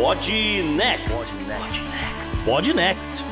Pod Next. Pod Next.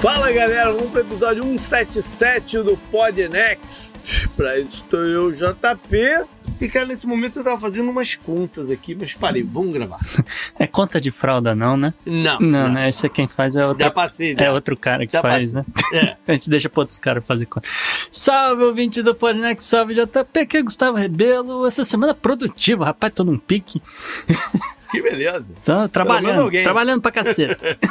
Fala galera, vamos para o episódio 177 do Pod Next. Para isso estou eu, JP. E cara, nesse momento eu tava fazendo umas contas aqui, mas parei, vamos gravar. É conta de fralda, não, né? Não. Não, né? Esse é quem faz é outro. Passei, É outro cara que Já faz, passei. né? É. A gente deixa pra outros caras fazer conta. Salve, ouvinte do Podnext, salve JP, aqui é Gustavo Rebelo. Essa semana produtiva, rapaz, tô num pique. Que beleza. Menos trabalhando, trabalhando pra caceta.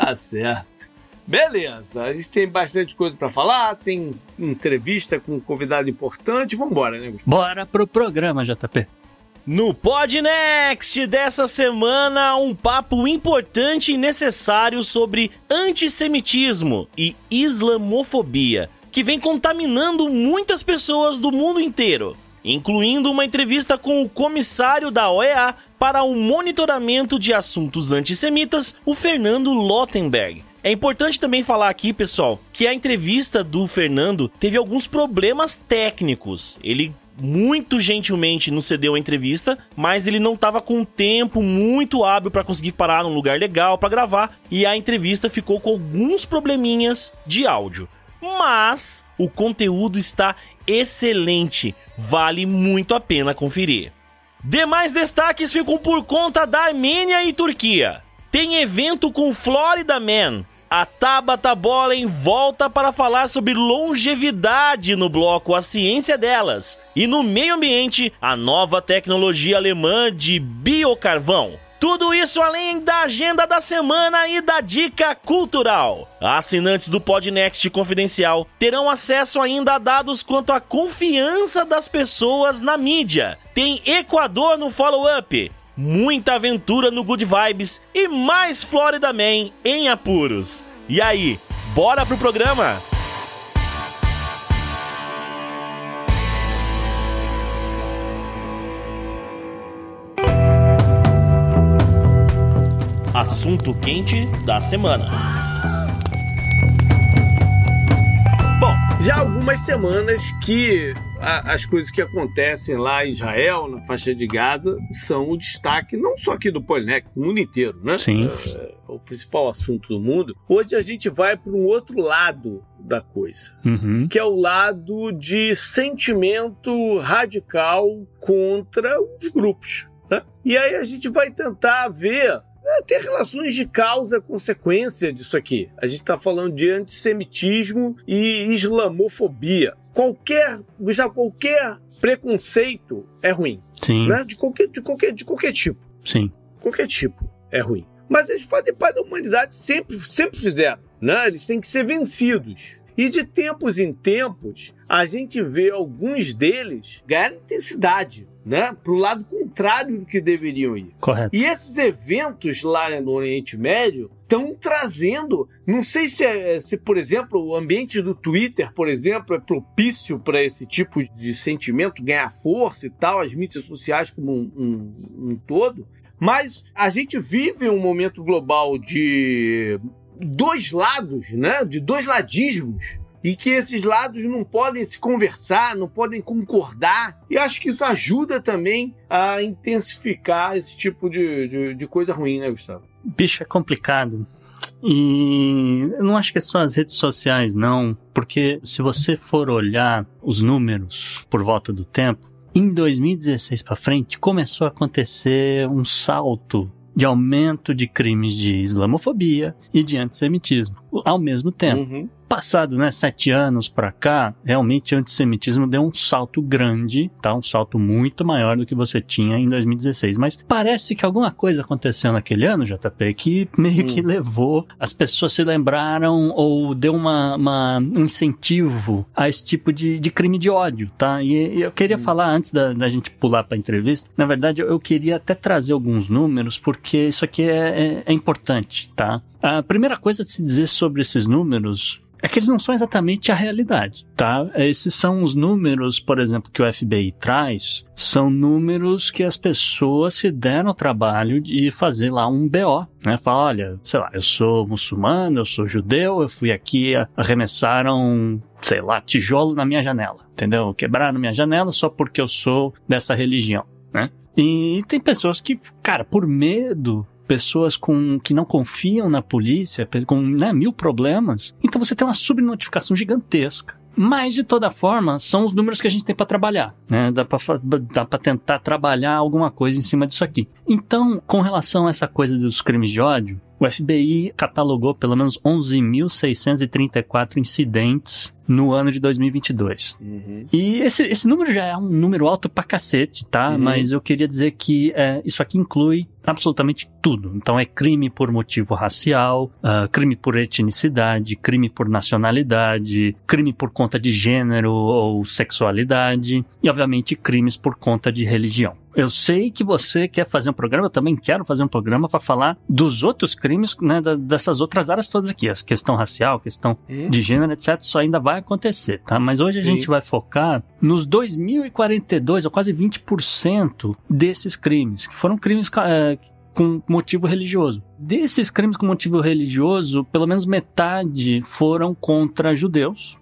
Tá certo. Beleza, a gente tem bastante coisa para falar, tem entrevista com um convidado importante, vambora, né, Gustavo? Bora pro programa, JP. No Pod Next dessa semana, um papo importante e necessário sobre antissemitismo e islamofobia, que vem contaminando muitas pessoas do mundo inteiro, incluindo uma entrevista com o comissário da OEA para o monitoramento de assuntos antissemitas, o Fernando Lottenberg. É importante também falar aqui, pessoal, que a entrevista do Fernando teve alguns problemas técnicos. Ele muito gentilmente nos cedeu a entrevista, mas ele não estava com tempo muito hábil para conseguir parar num lugar legal para gravar e a entrevista ficou com alguns probleminhas de áudio. Mas o conteúdo está excelente, vale muito a pena conferir. Demais destaques ficam por conta da Armênia e Turquia. Tem evento com Florida Man. A Tabata Bolen volta para falar sobre longevidade no bloco A Ciência Delas. E no meio ambiente, a nova tecnologia alemã de biocarvão. Tudo isso além da agenda da semana e da dica cultural. Assinantes do Podnext Confidencial terão acesso ainda a dados quanto à confiança das pessoas na mídia. Tem Equador no follow-up, muita aventura no Good Vibes e mais Florida Man em apuros. E aí, bora pro programa? Assunto quente da semana. Bom, já há algumas semanas que a- as coisas que acontecem lá em Israel, na faixa de Gaza, são o destaque não só aqui do Polinex, do mundo inteiro, né? Sim. É o principal assunto do mundo. Hoje a gente vai para um outro lado da coisa. Uhum. que é o lado de sentimento radical contra os grupos. Né? E aí a gente vai tentar ver né, ter relações de causa-consequência disso aqui. A gente está falando de antissemitismo e islamofobia. Qualquer, já qualquer preconceito é ruim, Sim, né? De qualquer, de qualquer, de qualquer tipo sim. qualquer tipo é ruim. Mas eles fazem parte da humanidade, sempre, sempre fizeram. Né? Eles têm que ser vencidos. E de tempos em tempos, a gente vê alguns deles ganhar intensidade, né? Para o lado contrário do que deveriam ir. Correto. E esses eventos lá no Oriente Médio estão trazendo, não sei se, é, se, por exemplo, o ambiente do Twitter, por exemplo, é propício para esse tipo de sentimento ganhar força e tal, as mídias sociais como um, um- um todo, mas a gente vive um momento global de dois lados, né? De dois ladismos. E que esses lados não podem se conversar, não podem concordar. E acho que isso ajuda também a intensificar esse tipo de, de, de coisa ruim, né, Gustavo? Bicho, é complicado. E eu não acho que é só as redes sociais, não. Porque se você for olhar os números por volta do tempo, em 2016 para frente começou a acontecer um salto de aumento de crimes de islamofobia e de antissemitismo ao mesmo tempo. Uhum. Passado, né, sete anos pra cá, realmente o antissemitismo deu um salto grande, tá? Um salto muito maior do que você tinha em 2016. Mas parece que alguma coisa aconteceu naquele ano, JP, que meio Hum. que levou, as pessoas se lembraram ou deu uma, uma- um incentivo a esse tipo de, de crime de ódio, tá? E, e eu queria falar, antes da, da gente pular pra entrevista, na verdade eu, eu queria até trazer alguns números, porque isso aqui é, é- é importante, tá? A primeira coisa a se dizer sobre esses números é que eles não são exatamente a realidade, tá? Esses são os números, por exemplo, que o FBI traz, são números que as pessoas se deram o trabalho de fazer lá um BO, né? Fala, olha, sei lá, eu sou muçulmano, eu sou judeu, eu fui aqui, arremessaram, sei lá, tijolo na minha janela, entendeu? Quebraram minha janela só porque eu sou dessa religião. Né? E tem pessoas que, cara, por medo, pessoas com que não confiam na polícia, com né, mil problemas. Então você tem uma subnotificação gigantesca. Mas, de toda forma, são os números que a gente tem para trabalhar, né? Dá para tentar trabalhar alguma coisa em cima disso aqui. Então, com relação a essa coisa dos crimes de ódio, o FBI catalogou pelo menos 11.634 incidentes no ano de 2022. Uhum. E esse, esse número já é um número alto pra cacete, tá? Uhum. Mas eu queria dizer que é, isso aqui inclui absolutamente tudo. Então é crime por motivo racial, uh, crime por etnicidade, crime por nacionalidade, crime por conta de gênero ou sexualidade e, obviamente, crimes por conta de religião. Eu sei que você quer fazer um programa, eu também quero fazer um programa para falar dos outros crimes, né, dessas outras áreas todas aqui, a questão racial, questão hum. de gênero, etc. Isso ainda vai acontecer, tá? Mas hoje a Sim. gente vai focar nos 2.042, ou quase 20% desses crimes, que foram crimes é, com motivo religioso. Desses crimes com motivo religioso, pelo menos metade foram contra judeus,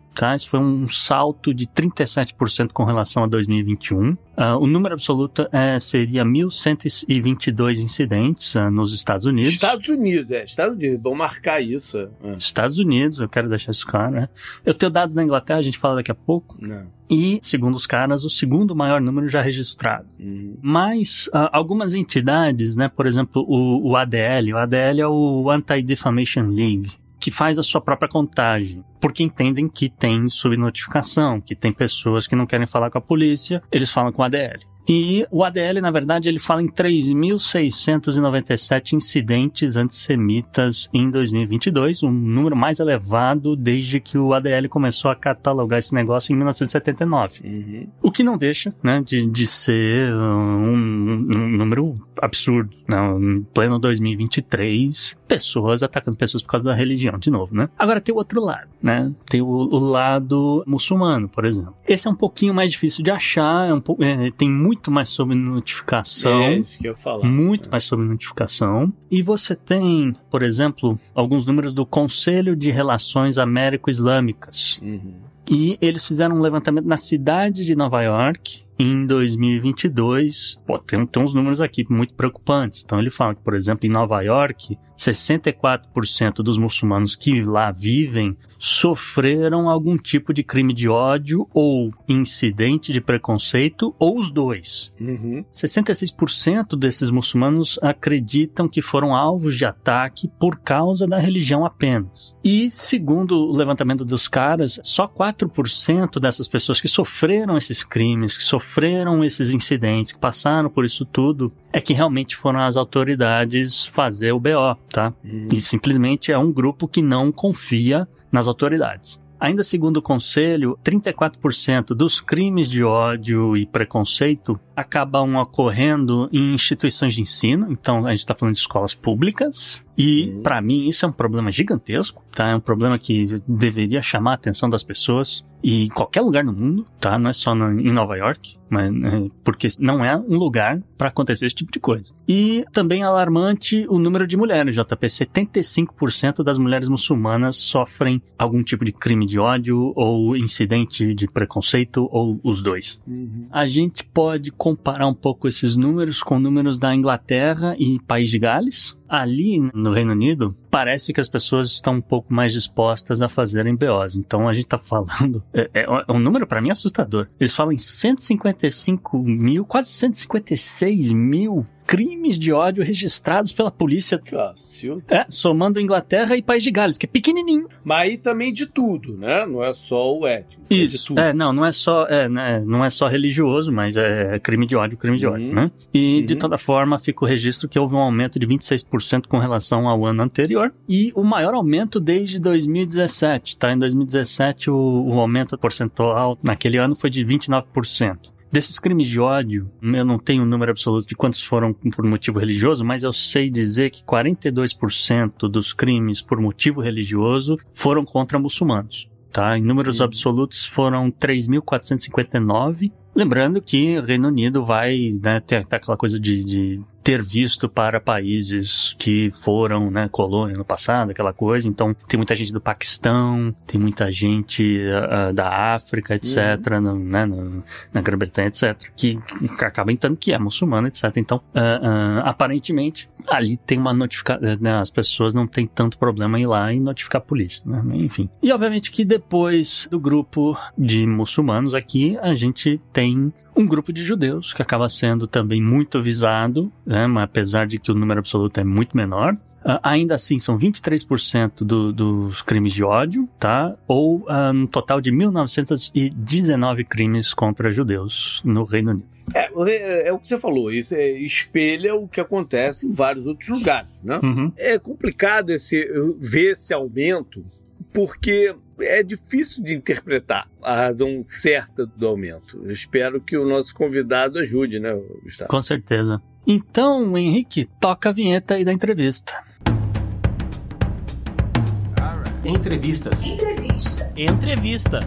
foi um salto de 37% com relação a 2021. Uh, o número absoluto é, seria 1.122 incidentes uh, nos Estados Unidos. Estados Unidos, é. Estados Unidos, vamos marcar isso. É. Estados Unidos, eu quero deixar isso claro, né? Eu tenho dados da Inglaterra, a gente fala daqui a pouco. Não. E, segundo os caras, o segundo maior número já registrado. Uhum. Mas uh, algumas entidades, né? Por exemplo, o, o ADL. O ADL é o Anti-Defamation League que faz a sua própria contagem, porque entendem que tem subnotificação, que tem pessoas que não querem falar com a polícia, eles falam com a ADL. E o ADL, na verdade, ele fala em 3.697 incidentes antissemitas em 2022, um número mais elevado desde que o ADL começou a catalogar esse negócio em 1979. Uhum. O que não deixa, né, de, de ser um, um número absurdo. Né? Em pleno 2023, pessoas atacando pessoas por causa da religião, de novo, né? Agora tem o outro lado, né? Tem o, o lado muçulmano, por exemplo. Esse é um pouquinho mais difícil de achar, é um é, tem muito mais sobre notificação. É isso que eu falar. Muito mais sobre notificação. E você tem, por exemplo, alguns números do Conselho de Relações Américo-Islâmicas. Uhum. E eles fizeram um levantamento na cidade de Nova York em 2022. Pô, tem, tem uns números aqui muito preocupantes. Então ele fala que, por exemplo, em Nova York, 64% dos muçulmanos que lá vivem sofreram algum tipo de crime de ódio ou incidente de preconceito, ou os dois. Uhum. 66% desses muçulmanos acreditam que foram alvos de ataque por causa da religião apenas. E, segundo o levantamento dos caras, só 4% dessas pessoas que sofreram esses crimes, que sofreram esses incidentes, que passaram por isso tudo, é que realmente foram as autoridades fazer o BO, tá? Uhum. E simplesmente é um grupo que não confia nas autoridades. Ainda segundo o conselho, 34% dos crimes de ódio e preconceito acabam ocorrendo em instituições de ensino. Então, a gente está falando de escolas públicas. E, uhum. para mim, isso é um problema gigantesco, tá? É um problema que deveria chamar a atenção das pessoas. E em qualquer lugar no mundo, tá? Não é só no, em Nova York, mas, é, porque não é um lugar para acontecer esse tipo de coisa. E também é alarmante o número de mulheres, JP. 75% das mulheres muçulmanas sofrem algum tipo de crime de ódio ou incidente de preconceito ou os dois. Uhum. A gente pode comparar um pouco esses números com números da Inglaterra e País de Gales, Ali no Reino Unido, parece que as pessoas estão um pouco mais dispostas a fazerem BOs. Então a gente está falando. É, é, é, um número para mim assustador. Eles falam em 155 mil, quase 156 mil crimes de ódio registrados pela polícia. Fácil. É, somando Inglaterra e País de Gales, que é pequenininho. Mas aí também de tudo, né? Não é só o étnico. É Isso. É, não, não é só, é, né, não é só religioso, mas é crime de ódio, crime de uhum. ódio, né? E uhum. de toda forma fica o registro que houve um aumento de 26% com relação ao ano anterior e o maior aumento desde 2017, tá? Em 2017 o, o aumento percentual naquele ano foi de 29%. Desses crimes de ódio, eu não tenho o um número absoluto de quantos foram por motivo religioso, mas eu sei dizer que 42% dos crimes por motivo religioso foram contra muçulmanos. Tá? Em números absolutos foram 3.459. Lembrando que o Reino Unido vai né, ter, ter aquela coisa de, de ter visto para países que foram, né, colônia no passado, aquela coisa. Então, tem muita gente do Paquistão, tem muita gente uh, da África, etc., uhum. no, né, no, na Grã-Bretanha, etc., que, acaba entrando que é muçulmano, etc. Então, uh, uh, aparentemente, ali tem uma notificação, né, as pessoas não têm tanto problema em ir lá e notificar a polícia, né? enfim. E obviamente que depois do grupo de muçulmanos aqui, a gente tem um grupo de judeus que acaba sendo também muito visado, né, mas apesar de que o número absoluto é muito menor. Uh, ainda assim, são 23% do, dos crimes de ódio, tá? Ou uh, um total de 1.919 crimes contra judeus no Reino Unido. É, é, é, o que você falou, isso é, espelha o que acontece em vários outros lugares, né? Uhum. É complicado esse, ver esse aumento, porque é difícil de interpretar a razão certa do aumento. Eu espero que o nosso convidado ajude, né, Gustavo? Com certeza. Então, Henrique, toca a vinheta aí da entrevista. Entrevistas. Entrevista. Entrevista.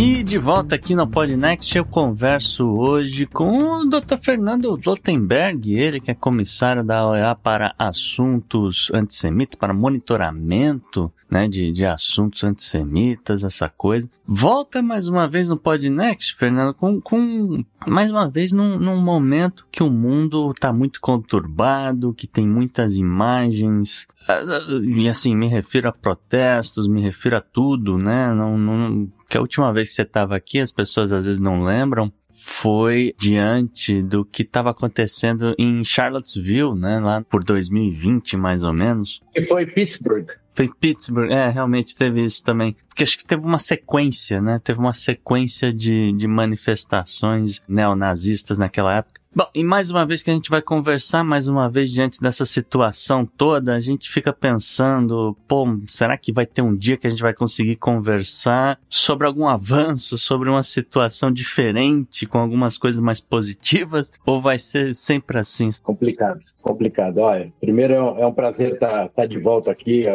E de volta aqui no Podnext, eu converso hoje com o Dr. Fernando Lotenberg, ele que é comissário da OEA para assuntos antissemitas, para monitoramento né, de, de assuntos antissemitas, essa coisa. Volta mais uma vez no Podnext, Fernando, com, com mais uma vez num, num momento que o mundo está muito conturbado, que tem muitas imagens, ah, e assim, me refiro a protestos, me refiro a tudo, né, não, não, que a última vez que você estava aqui, as pessoas às vezes não lembram, foi diante do que estava acontecendo em Charlottesville, né, lá por 2020 mais ou menos. E foi Pittsburgh. Foi Pittsburgh, é, realmente teve isso também. Porque acho que teve uma sequência, né? Teve uma sequência de, de manifestações neonazistas naquela época. Bom, e mais uma vez que a gente vai conversar, mais uma vez diante dessa situação toda, a gente fica pensando, pô, será que vai ter um dia que a gente vai conseguir conversar sobre algum avanço, sobre uma situação diferente, com algumas coisas mais positivas, ou vai ser sempre assim? Complicado, complicado. Olha, primeiro é um prazer estar tá, tá de volta aqui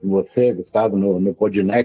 com você, Gustavo, no, no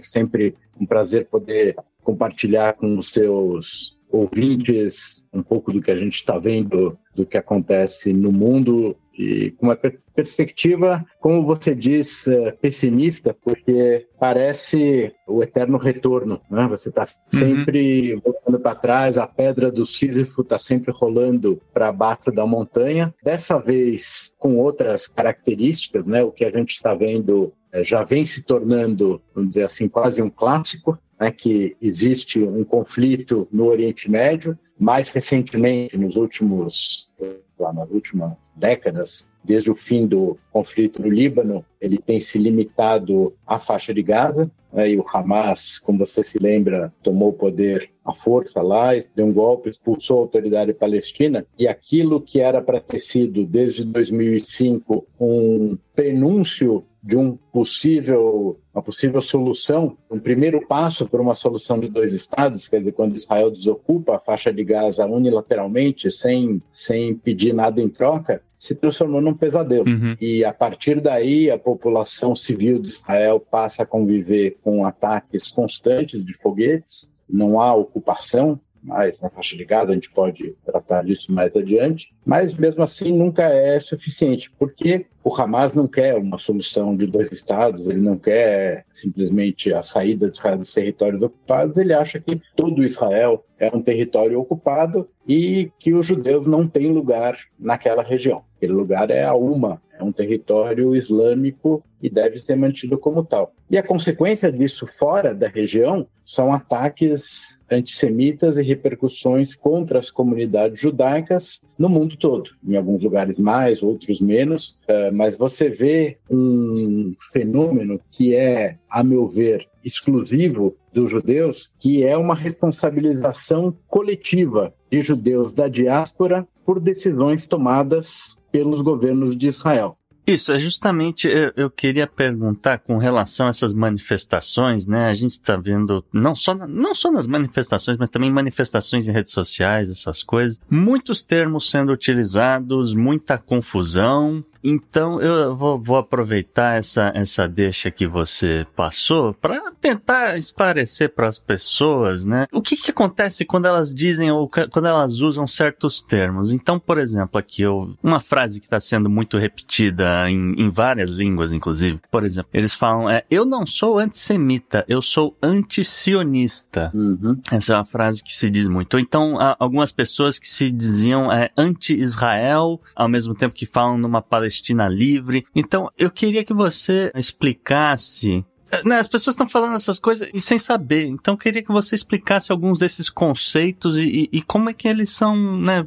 sempre um prazer poder compartilhar com os seus ouvintes um pouco do que a gente está vendo, do que acontece no mundo e com uma per perspectiva, como você diz, uh, pessimista, porque parece o eterno retorno, né? Você está sempre uhum. voltando para trás, a pedra do Sísifo está sempre rolando para baixo da montanha. Dessa vez com outras características, né? O que a gente está vendo uh, já vem se tornando, vamos dizer assim, quase um clássico né, que existe um conflito no Oriente Médio. Mais recentemente, nos últimos, lá nas últimas décadas, desde o fim do conflito no Líbano, ele tem se limitado à faixa de Gaza. Né, e o Hamas, como você se lembra, tomou o poder à força lá, deu um golpe, expulsou a autoridade palestina. E aquilo que era para ter sido, desde 2005, um prenúncio de um possível, uma possível solução, um primeiro passo para uma solução de dois estados, quer dizer, quando Israel desocupa a faixa de Gaza unilateralmente, sem, sem pedir nada em troca, se transformou num pesadelo. Uhum. E a partir daí, a população civil de Israel passa a conviver com ataques constantes de foguetes, não há ocupação, mais na faixa de Gaza, a gente pode tratar disso mais adiante, mas mesmo assim nunca é suficiente, porque o Hamas não quer uma solução de dois estados, ele não quer simplesmente a saída dos territórios ocupados, ele acha que todo Israel é um território ocupado e que os judeus não têm lugar naquela região. Aquele lugar é a Uma, é um território islâmico e deve ser mantido como tal. E a consequência disso fora da região são ataques antissemitas e repercussões contra as comunidades judaicas no mundo todo, em alguns lugares mais, outros menos, eh, mas você vê um fenômeno que é, a meu ver, exclusivo dos judeus, que é uma responsabilização coletiva de judeus da diáspora por decisões tomadas pelos governos de Israel. Isso, é justamente eu, eu, queria perguntar com relação a essas manifestações, né? A gente está vendo, não só, não só nas manifestações, mas também manifestações em redes sociais, essas coisas. Muitos termos sendo utilizados, muita confusão. Então eu vou, vou aproveitar essa, essa deixa que você passou para tentar esclarecer para as pessoas, né? O que, que acontece quando elas dizem ou quando elas usam certos termos? Então, por exemplo, aqui eu, uma frase que está sendo muito repetida em, em várias línguas, inclusive. Por exemplo, eles falam: é, eu não sou antissemita, eu sou anti-sionista. Uhum. Essa é uma frase que se diz muito. Então, há algumas pessoas que se diziam é, anti-Israel, ao mesmo tempo que falam numa Palestina livre. Então, eu queria que você explicasse né, as pessoas estão falando essas coisas e sem saber. Então, queria que você explicasse alguns desses conceitos e, e, e como é que eles são né,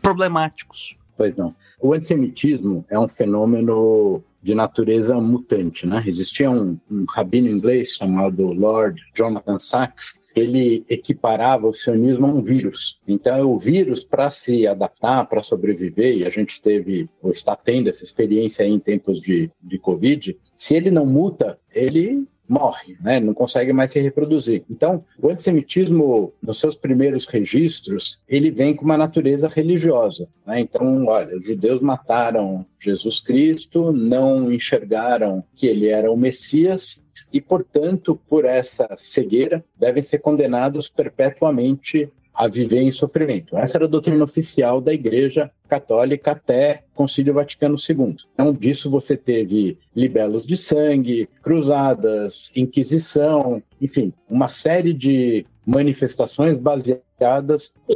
problemáticos. Pois não. O antissemitismo é um fenômeno de natureza mutante, né? Existia um, um rabino inglês chamado Lord Jonathan Sachs, ele equiparava o sionismo a um vírus. Então, o vírus, para se adaptar, para sobreviver, e a gente teve, ou está tendo essa experiência em tempos de, de Covid, se ele não muta, ele morre, né? não consegue mais se reproduzir. Então, o antissemitismo, nos seus primeiros registros, ele vem com uma natureza religiosa. Né? Então, olha, os judeus mataram Jesus Cristo, não enxergaram que ele era o Messias e, portanto, por essa cegueira, devem ser condenados perpetuamente a viver em sofrimento. Essa era a doutrina oficial da Igreja Católica até Concílio Vaticano II. Então, disso você teve libelos de sangue, cruzadas, inquisição, enfim, uma série de manifestações baseadas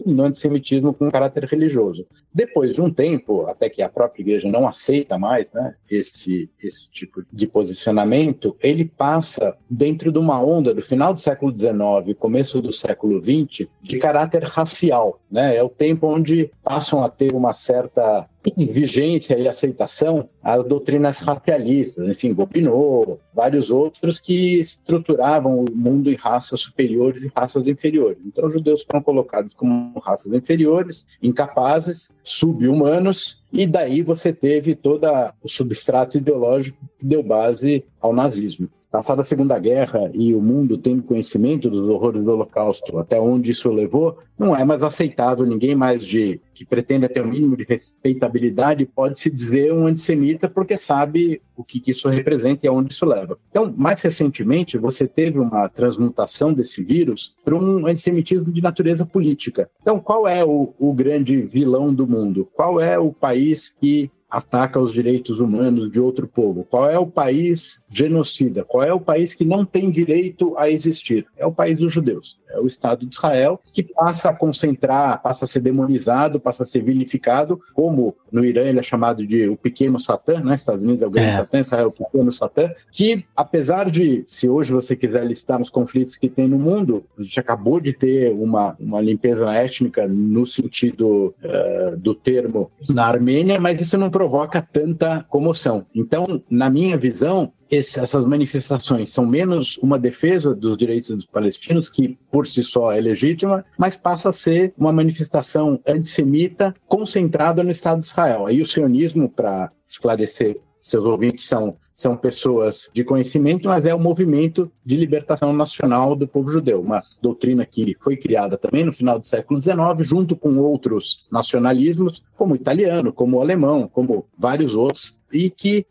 no antissemitismo com caráter religioso. Depois de um tempo, até que a própria igreja não aceita mais né, esse, esse tipo de posicionamento, ele passa dentro de uma onda do final do século XIX, começo do século XX, de caráter racial. Né? É o tempo onde passam a ter uma certa vigência e aceitação as doutrinas racialistas, enfim, Gobineau, vários outros que estruturavam o mundo em raças superiores e raças inferiores. Então, os judeus foram colocados como raças inferiores, incapazes, subhumanos, e daí você teve todo o substrato ideológico que deu base ao nazismo passada a Segunda Guerra e o mundo tendo conhecimento dos horrores do Holocausto, até onde isso levou, não é mais aceitável ninguém mais de que pretenda ter o um mínimo de respeitabilidade pode se dizer um antissemita porque sabe o que, isso representa e aonde isso leva. Então, mais recentemente, você teve uma transmutação desse vírus para um antissemitismo de natureza política. Então, qual é o, o grande vilão do mundo? Qual é o país que ataca os direitos humanos de outro povo? Qual é o país genocida? Qual é o país que não tem direito a existir? É o país dos judeus. É o Estado de Israel que passa a concentrar, passa a ser demonizado, passa a ser vilificado, como no Irã ele é chamado de o pequeno Satã, né? Estados Unidos é o grande é. Satã, Israel é o pequeno Satã, que apesar de, se hoje você quiser listar os conflitos que tem no mundo, a gente acabou de ter uma, uma limpeza étnica no sentido uh, do termo na Armênia, mas isso não provoca tanta comoção. Então, na minha visão, esse, essas manifestações são menos uma defesa dos direitos dos palestinos, que por si só é legítima, mas passa a ser uma manifestação antissemita concentrada no Estado de Israel. Aí o sionismo, para esclarecer seus ouvintes, são são pessoas de conhecimento, mas é o movimento de libertação nacional do povo judeu, uma doutrina que foi criada também no final do século XIX, junto com outros nacionalismos, como o italiano, como o alemão, como vários outros, e que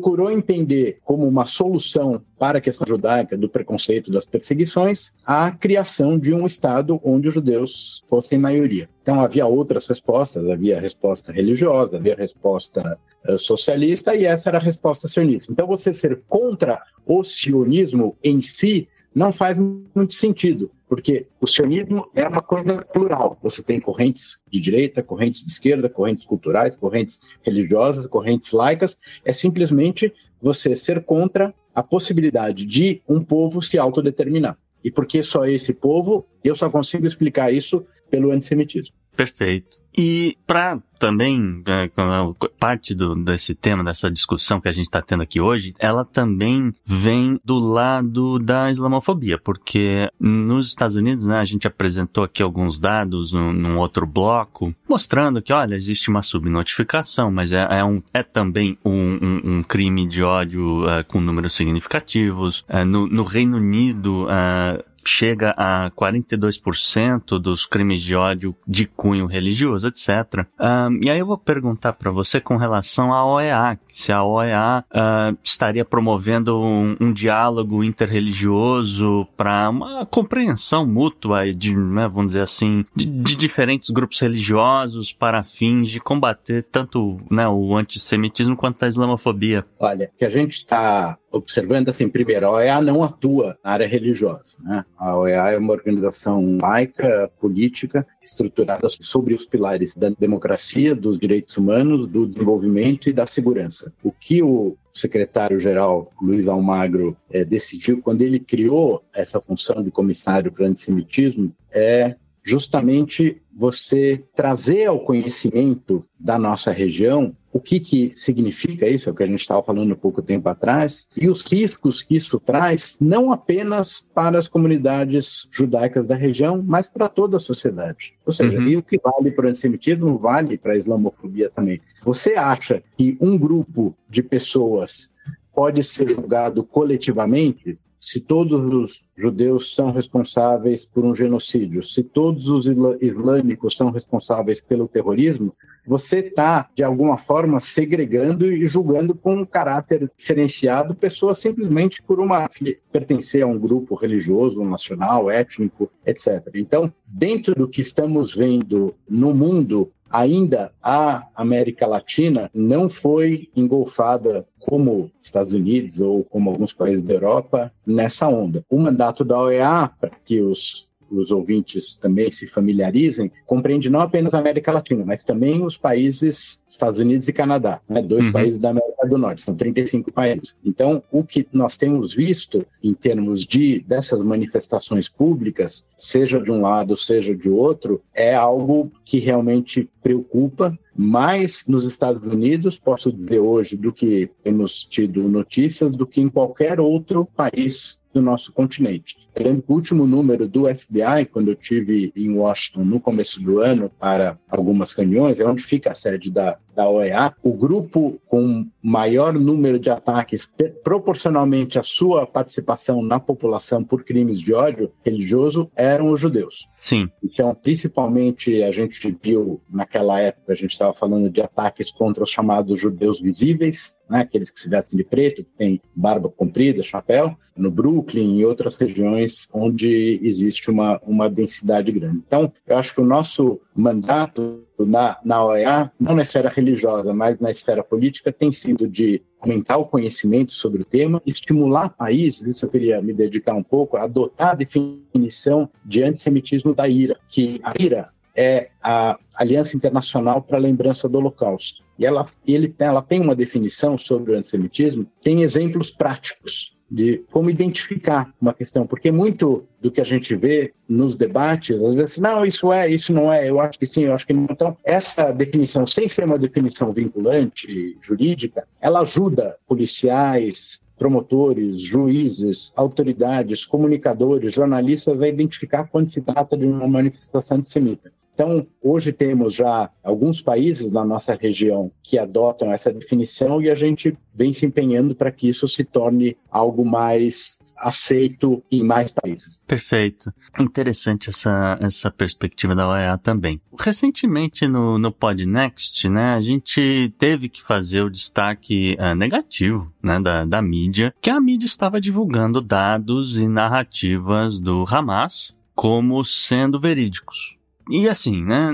procurou entender como uma solução para a questão judaica do preconceito das perseguições a criação de um Estado onde os judeus fossem maioria. Então havia outras respostas, havia a resposta religiosa, havia a resposta uh, socialista e essa era a resposta sionista. Então você ser contra o sionismo em si não faz muito sentido, porque o sionismo é uma coisa plural. Você tem correntes de direita, correntes de esquerda, correntes culturais, correntes religiosas, correntes laicas. É simplesmente você ser contra a possibilidade de um povo se autodeterminar. E por que só esse povo? Eu só consigo explicar isso pelo antissemitismo. Perfeito. E para também, é, parte do, desse tema, dessa discussão que a gente está tendo aqui hoje, ela também vem do lado da islamofobia, porque nos Estados Unidos, né, a gente apresentou aqui alguns dados num, num outro bloco, mostrando que, olha, existe uma subnotificação, mas é, é, um, é também um, um, um crime de ódio uh, com números significativos. Uh, no, no Reino Unido, chega a 42% dos crimes de ódio de cunho religioso, etc. Um, e aí eu vou perguntar para você com relação à OEA, se a OEA uh, estaria promovendo um, um diálogo interreligioso para uma compreensão mútua de, né, vamos dizer assim, de, de, diferentes grupos religiosos para fins de combater tanto né, o antissemitismo quanto a islamofobia. Olha, que a gente está observando assim, primeiro, a OEA não atua na área religiosa. Né? A OEA é uma organização laica, política, estruturada sobre os pilares da democracia, dos direitos humanos, do desenvolvimento e da segurança. O que o secretário-geral Luiz Almagro é, decidiu quando ele criou essa função de comissário para antissemitismo é justamente você trazer ao conhecimento da nossa região o que, que significa isso, é o que a gente estava falando um pouco tempo atrás, e os riscos que isso traz, não apenas para as comunidades judaicas da região, mas para toda a sociedade. Ou seja, uhum. e o que vale para o antissemitismo vale para a islamofobia também. Se você acha que um grupo de pessoas pode ser julgado coletivamente, se todos os judeus são responsáveis por um genocídio, se todos os islâmicos são responsáveis pelo terrorismo, você está, de alguma forma, segregando e julgando com um caráter diferenciado pessoas simplesmente por uma pertencer a um grupo religioso, nacional, étnico, etc. Então, dentro do que estamos vendo no mundo ainda a América Latina não foi engolfada como Estados Unidos ou como alguns países da Europa nessa onda. O mandato da OEA, para que os os ouvintes também se familiarizem, compreende não apenas a América Latina, mas também os países Estados Unidos e Canadá, né? dois uhum. países da América do Norte, são 35 países. Então, o que nós temos visto em termos de dessas manifestações públicas, seja de um lado, seja de outro, é algo que realmente preocupa mais nos Estados Unidos, posso dizer hoje, do que temos tido notícias, do que em qualquer outro país do nosso continente. Eu lembro que o último número do FBI, quando eu tive em Washington no começo do ano para algumas reuniões, é onde fica a sede da, da OEA, o grupo com maior número de ataques proporcionalmente à sua participação na população por crimes de ódio religioso eram os judeus. Sim. Então, principalmente, a gente viu naquela época, a gente estava falando de ataques contra os chamados judeus visíveis, né, aqueles que se vestem de preto, que têm barba comprida, chapéu, no Brooklyn e outras regiões onde existe uma, uma densidade grande. Então, eu acho que o nosso mandato na, na OEA, não na esfera religiosa, mas na esfera política, tem sido de aumentar o conhecimento sobre o tema, estimular países, isso eu queria me dedicar um pouco, a adotar a definição de antissemitismo da IRA, que a IRA é a Aliança Internacional para a Lembrança do Holocausto. E ela, ele, ela tem uma definição sobre o antissemitismo, tem exemplos práticos de como identificar uma questão, porque muito do que a gente vê nos debates, às vezes, não, isso é, isso não é, eu acho que sim, eu acho que não. Então, essa definição, sem ser uma definição vinculante, jurídica, ela ajuda policiais, promotores, juízes, autoridades, comunicadores, jornalistas a identificar quando se trata de uma manifestação antissemita. Então, hoje temos já alguns países na nossa região que adotam essa definição e a gente vem se empenhando para que isso se torne algo mais aceito em mais países. Perfeito. Interessante essa, essa perspectiva da OEA também. Recentemente no, no Podnext, né, a gente teve que fazer o destaque uh, negativo né, da, da mídia, que a mídia estava divulgando dados e narrativas do Hamas como sendo verídicos. E assim, né?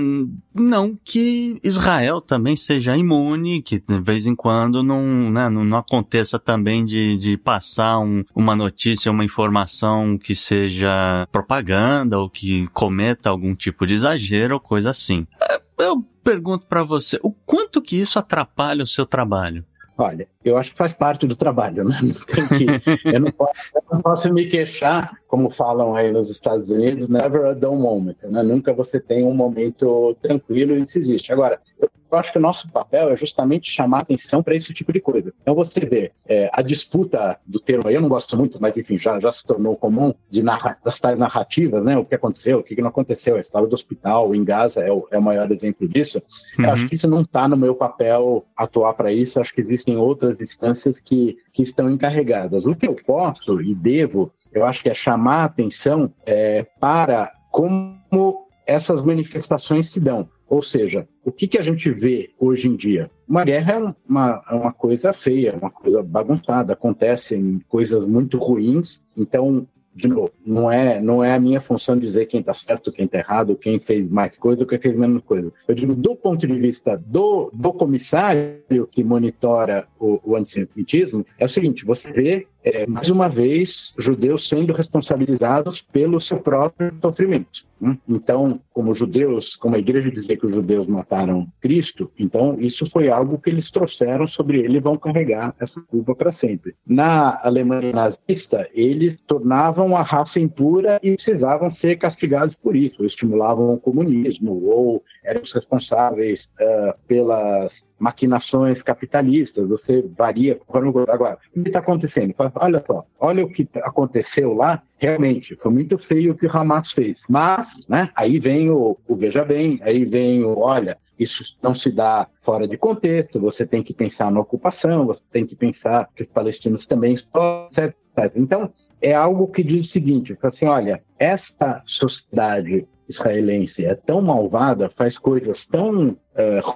Não que Israel também seja imune, que de vez em quando não, né, não, não aconteça também de, de passar um, uma notícia, uma informação que seja propaganda ou que cometa algum tipo de exagero ou coisa assim. É, eu pergunto para você, o quanto que isso atrapalha o seu trabalho? Olha, eu acho que faz parte do trabalho, né? Que, eu, não posso, eu, não posso, me queixar, como falam aí nos Estados Unidos, never a dull moment, né? Nunca você tem um momento tranquilo e isso existe. Agora, eu eu acho que o nosso papel é justamente chamar atenção para esse tipo de coisa. Então você vê é, a disputa do termo aí, eu não gosto muito, mas enfim, já, já se tornou comum de narra das tais narrativas, né? O que aconteceu, o que não aconteceu, a história do hospital em Gaza é o, é o maior exemplo disso. Uhum. Eu acho que isso não está no meu papel atuar para isso, acho que existem outras instâncias que, que estão encarregadas. O que eu posso e devo, eu acho que é chamar atenção é, para como essas manifestações se dão. Ou seja, o que, que a gente vê hoje em dia? Uma guerra é uma, é uma coisa feia, uma coisa bagunçada, acontecem coisas muito ruins, então de novo, não é, não é a minha função dizer quem está certo, quem está errado, quem fez mais coisa quem fez menos coisa. Eu digo, do ponto de vista do, do comissário que monitora o, o antissemitismo, é o seguinte: você vê é, mais uma vez, judeus sendo responsabilizados pelo seu próprio sofrimento. Né? Então, como judeus, como a igreja dizia que os judeus mataram Cristo, então isso foi algo que eles trouxeram sobre ele e vão carregar essa culpa para sempre. Na Alemanha nazista, eles tornavam a raça impura e precisavam ser castigados por isso, estimulavam o comunismo ou eram os responsáveis uh, pelas maquinações capitalistas, você varia. Agora, o que está acontecendo? Olha só, olha o que aconteceu lá, realmente, foi muito feio o que o Hamas fez. Mas, né, aí vem o, o veja bem, aí vem o, olha, isso não se dá fora de contexto, você tem que pensar na ocupação, você tem que pensar que os palestinos também estão, etc. Então, é algo que diz o seguinte, assim, olha, esta sociedade israelense é tão malvada, faz coisas tão uh,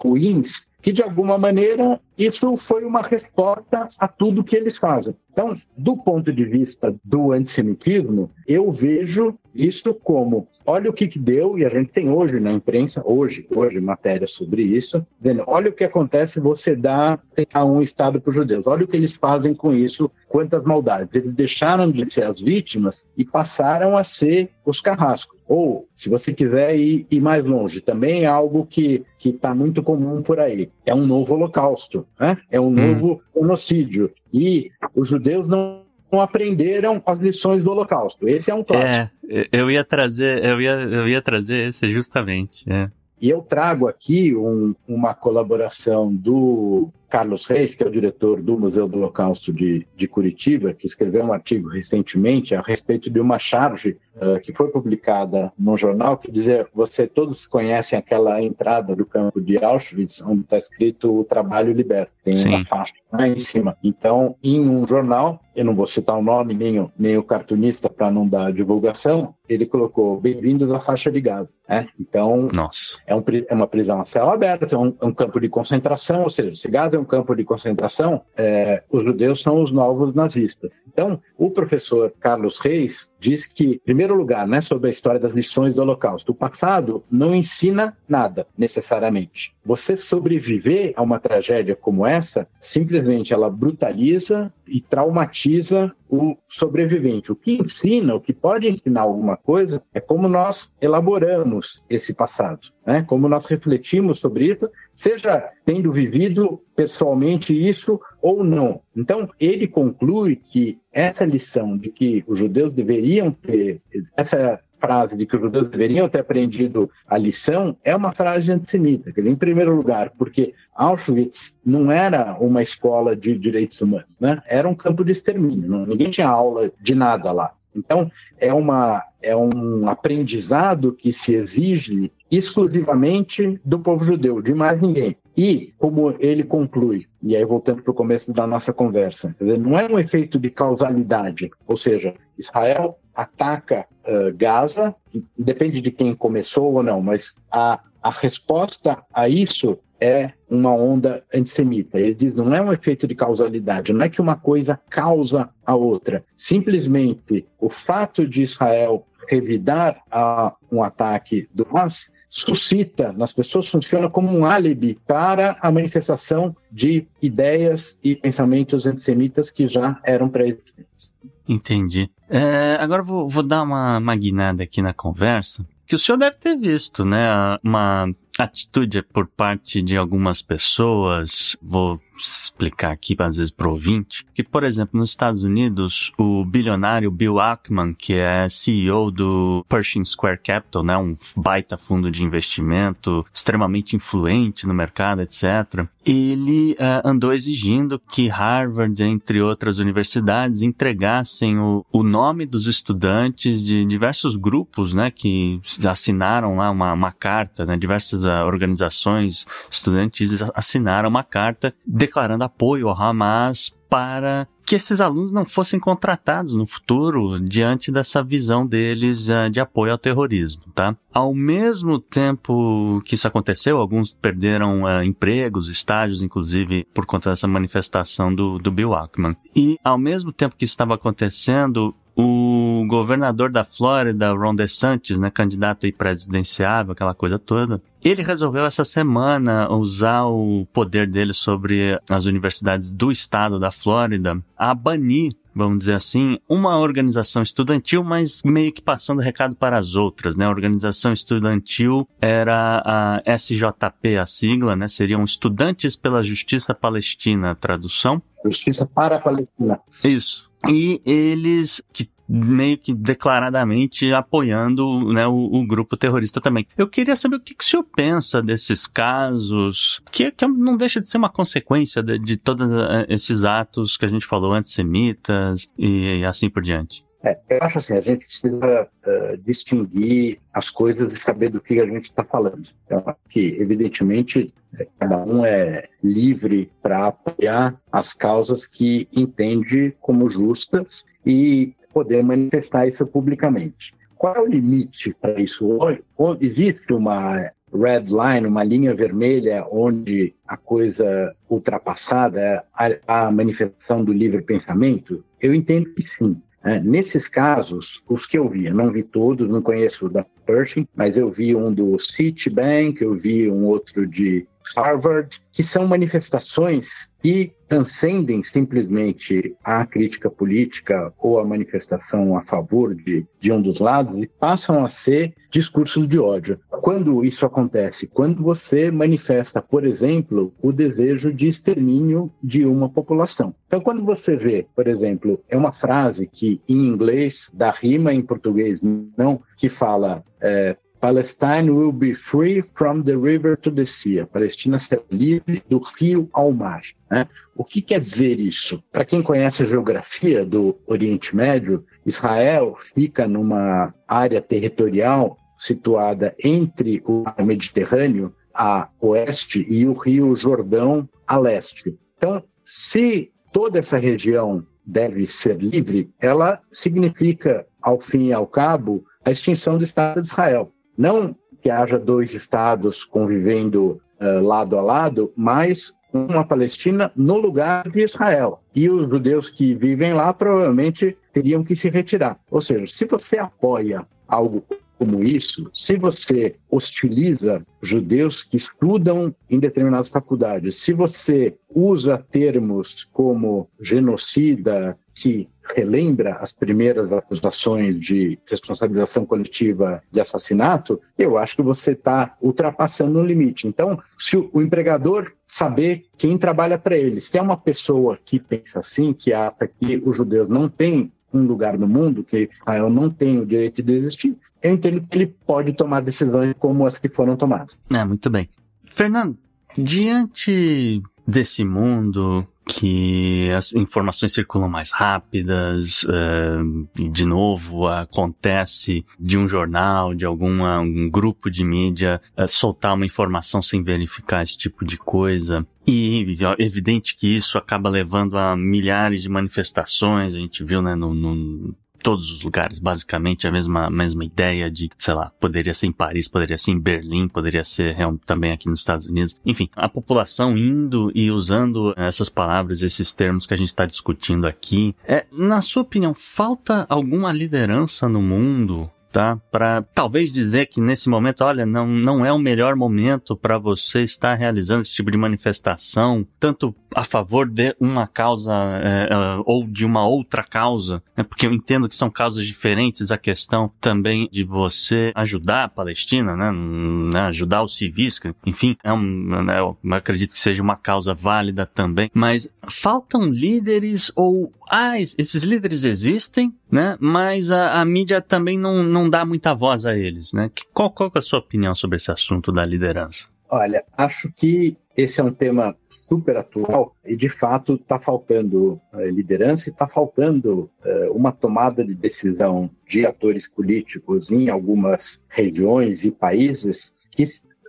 ruins, que de alguma maneira isso foi uma resposta a tudo que eles fazem. Então, do ponto de vista do antissemitismo, eu vejo isso como, olha o que, que deu, e a gente tem hoje na imprensa, hoje, hoje, matéria sobre isso, dizendo, olha o que acontece você dá a um Estado para os judeus, olha o que eles fazem com isso, quantas maldades. Eles deixaram de ser as vítimas e passaram a ser os carrascos. Ou, se você quiser ir, ir mais longe, também é algo que está muito comum por aí. É um novo holocausto, né? é um hum. novo genocídio. E os judeus não aprenderam as lições do Holocausto. Esse é um clássico. É, eu ia trazer, eu ia, eu ia trazer esse justamente. É. E eu trago aqui um, uma colaboração do Carlos Reis, que é o diretor do Museu do Holocausto de, de Curitiba, que escreveu um artigo recentemente a respeito de uma charge uh, que foi publicada no jornal, que dizia, você todos conhecem aquela entrada do campo de Auschwitz, onde está escrito o trabalho liberta. Tem Sim. uma faixa lá em cima. Então, em um jornal, eu não vou citar o nome, nem o, nem o cartunista para não dar divulgação, ele colocou bem-vindos à faixa de Gaza. Né? Então, Nossa. É, um, é uma prisão a céu aberto, é um, é um campo de concentração, ou seja, se Gaza é um campo de concentração, é, os judeus são os novos nazistas. Então, o professor Carlos Reis diz que, em primeiro lugar, né, sobre a história das lições do Holocausto, o passado não ensina nada, necessariamente. Você sobreviver a uma tragédia como essa, simplesmente ela brutaliza e traumatiza o sobrevivente. O que ensina, o que pode ensinar alguma coisa, é como nós elaboramos esse passado, né? como nós refletimos sobre isso, seja tendo vivido pessoalmente isso ou não. Então, ele conclui que essa lição de que os judeus deveriam ter, essa frase de que os judeus deveriam ter aprendido a lição é uma frase antissemita. Em primeiro lugar, porque Auschwitz não era uma escola de direitos humanos, né? era um campo de extermínio. Ninguém tinha aula de nada lá. Então, é, uma, é um aprendizado que se exige exclusivamente do povo judeu, de mais ninguém. E, como ele conclui, e aí voltando para o começo da nossa conversa, não é um efeito de causalidade, ou seja, Israel ataca uh, Gaza, depende de quem começou ou não, mas a, a resposta a isso é uma onda antissemita. Ele diz não é um efeito de causalidade, não é que uma coisa causa a outra. Simplesmente o fato de Israel revidar a um ataque do Hamas suscita nas pessoas, funciona como um álibi para a manifestação de ideias e pensamentos antissemitas que já eram pré-existentes. Entendi. É, agora vou, vou dar uma, guinada aqui na conversa que o senhor deve ter visto, né? Uma, atitude por parte de algumas pessoas, vou explicar aqui, às vezes, pro ouvinte, que, por exemplo, nos Estados Unidos, o bilionário Bill Ackman, que é CEO do Pershing Square Capital, né, um baita fundo de investimento, extremamente influente no mercado, etc., ele uh, andou exigindo que Harvard, entre outras universidades, entregassem o, o nome dos estudantes de diversos grupos, né, que assinaram lá uma, uma carta, né, diversas uh, organizações estudantis assinaram uma carta declarando apoio ao Hamas para que esses alunos não fossem contratados no futuro diante dessa visão deles uh, de apoio ao terrorismo, tá? Ao mesmo tempo que isso aconteceu, alguns perderam uh, empregos, estágios, inclusive, por conta dessa manifestação do, do Bill Ackman. E ao mesmo tempo que isso estava acontecendo, o governador da Flórida, Ron DeSantis, né, candidato aí presidenciável, aquela coisa toda, ele resolveu essa semana usar o poder dele sobre as universidades do estado da Flórida a banir vamos dizer assim, uma organização estudantil, mas meio que passando recado para as outras, né? A organização estudantil era a SJP, a sigla, né? Seriam Estudantes pela Justiça Palestina, tradução. Justiça para a Palestina. Isso. E eles que meio que declaradamente apoiando né, o, o, grupo terrorista também. Eu queria saber o que, que o senhor pensa desses casos, que, que não deixa de ser uma consequência de, de todos eh, esses atos que a gente falou, antissemitas e, e assim por diante. É, eu acho assim, a gente precisa uh, distinguir as coisas e saber do que a gente está falando. Então, que, evidentemente, é, cada um é livre para apoiar as causas que entende como justas e poder manifestar isso publicamente. Qual é o limite para isso? Existe uma red line, uma linha vermelha onde a coisa ultrapassada é a manifestação do livre pensamento? Eu entendo que sim. É, nesses casos, os que eu vi, eu não vi todos, não conheço o da Pershing, mas eu vi um do Citibank, eu vi um outro de Harvard, que são manifestações que transcendem simplesmente a crítica política ou a manifestação a favor de, de um dos lados e passam a ser discursos de ódio. Quando isso acontece? Quando você manifesta, por exemplo, o desejo de extermínio de uma população. Então, quando você vê, por exemplo, é uma frase que em inglês dá rima, em português não, que fala é, Palestine will be free from the river to the sea. A Palestina será livre do rio ao mar. Né? O que quer dizer isso? Para quem conhece a geografia do Oriente Médio, Israel fica numa área territorial situada entre o mar Mediterrâneo a oeste e o rio Jordão a leste. Então, se toda essa região deve ser livre, ela significa, ao fim e ao cabo, a extinção do Estado de Israel. Não que haja dois estados convivendo uh, lado a lado, mas uma Palestina no lugar de Israel. E os judeus que vivem lá provavelmente teriam que se retirar. Ou seja, se você apoia algo como isso, se você hostiliza judeus que estudam em determinadas faculdades, se você usa termos como genocida, que relembra as primeiras acusações de responsabilização coletiva de assassinato, eu acho que você está ultrapassando o limite. Então, se o empregador saber quem trabalha para ele, se é uma pessoa que pensa assim, que acha que os judeus não têm um lugar no mundo, que Israel não tem o direito de existir, eu entendo que ele pode tomar decisões como as que foram tomadas. É, muito bem. Fernando, diante desse mundo que as informações circulam mais rápidas, uh, de novo acontece de um jornal, de alguma, um grupo de mídia uh, soltar uma informação sem verificar esse tipo de coisa. E é evidente que isso acaba levando a milhares de manifestações, a gente viu né, no, no todos os lugares, basicamente a mesma, mesma ideia de, sei lá, poderia ser em Paris, poderia ser em Berlim, poderia ser também aqui nos Estados Unidos. Enfim, a população indo e usando essas palavras, esses termos que a gente está discutindo aqui. É, na sua opinião, falta alguma liderança no mundo tá? Para talvez dizer que nesse momento, olha, não, não é o melhor momento para você estar realizando esse tipo de manifestação, tanto a favor de uma causa é, é, ou de uma outra causa, né? porque eu entendo que são causas diferentes, a questão também de você ajudar a Palestina, né? né ajudar os civis, enfim, é um, né? eu acredito que seja uma causa válida também, mas faltam líderes ou ah, esses líderes existem, né? Mas a, a mídia também não, não dá muita voz a eles, né? Qual, qual é a sua opinião sobre esse assunto da liderança? Olha, acho que esse é um tema super atual e, de fato, está faltando uh, liderança e está faltando uh, uma tomada de decisão de atores políticos em algumas regiões e países que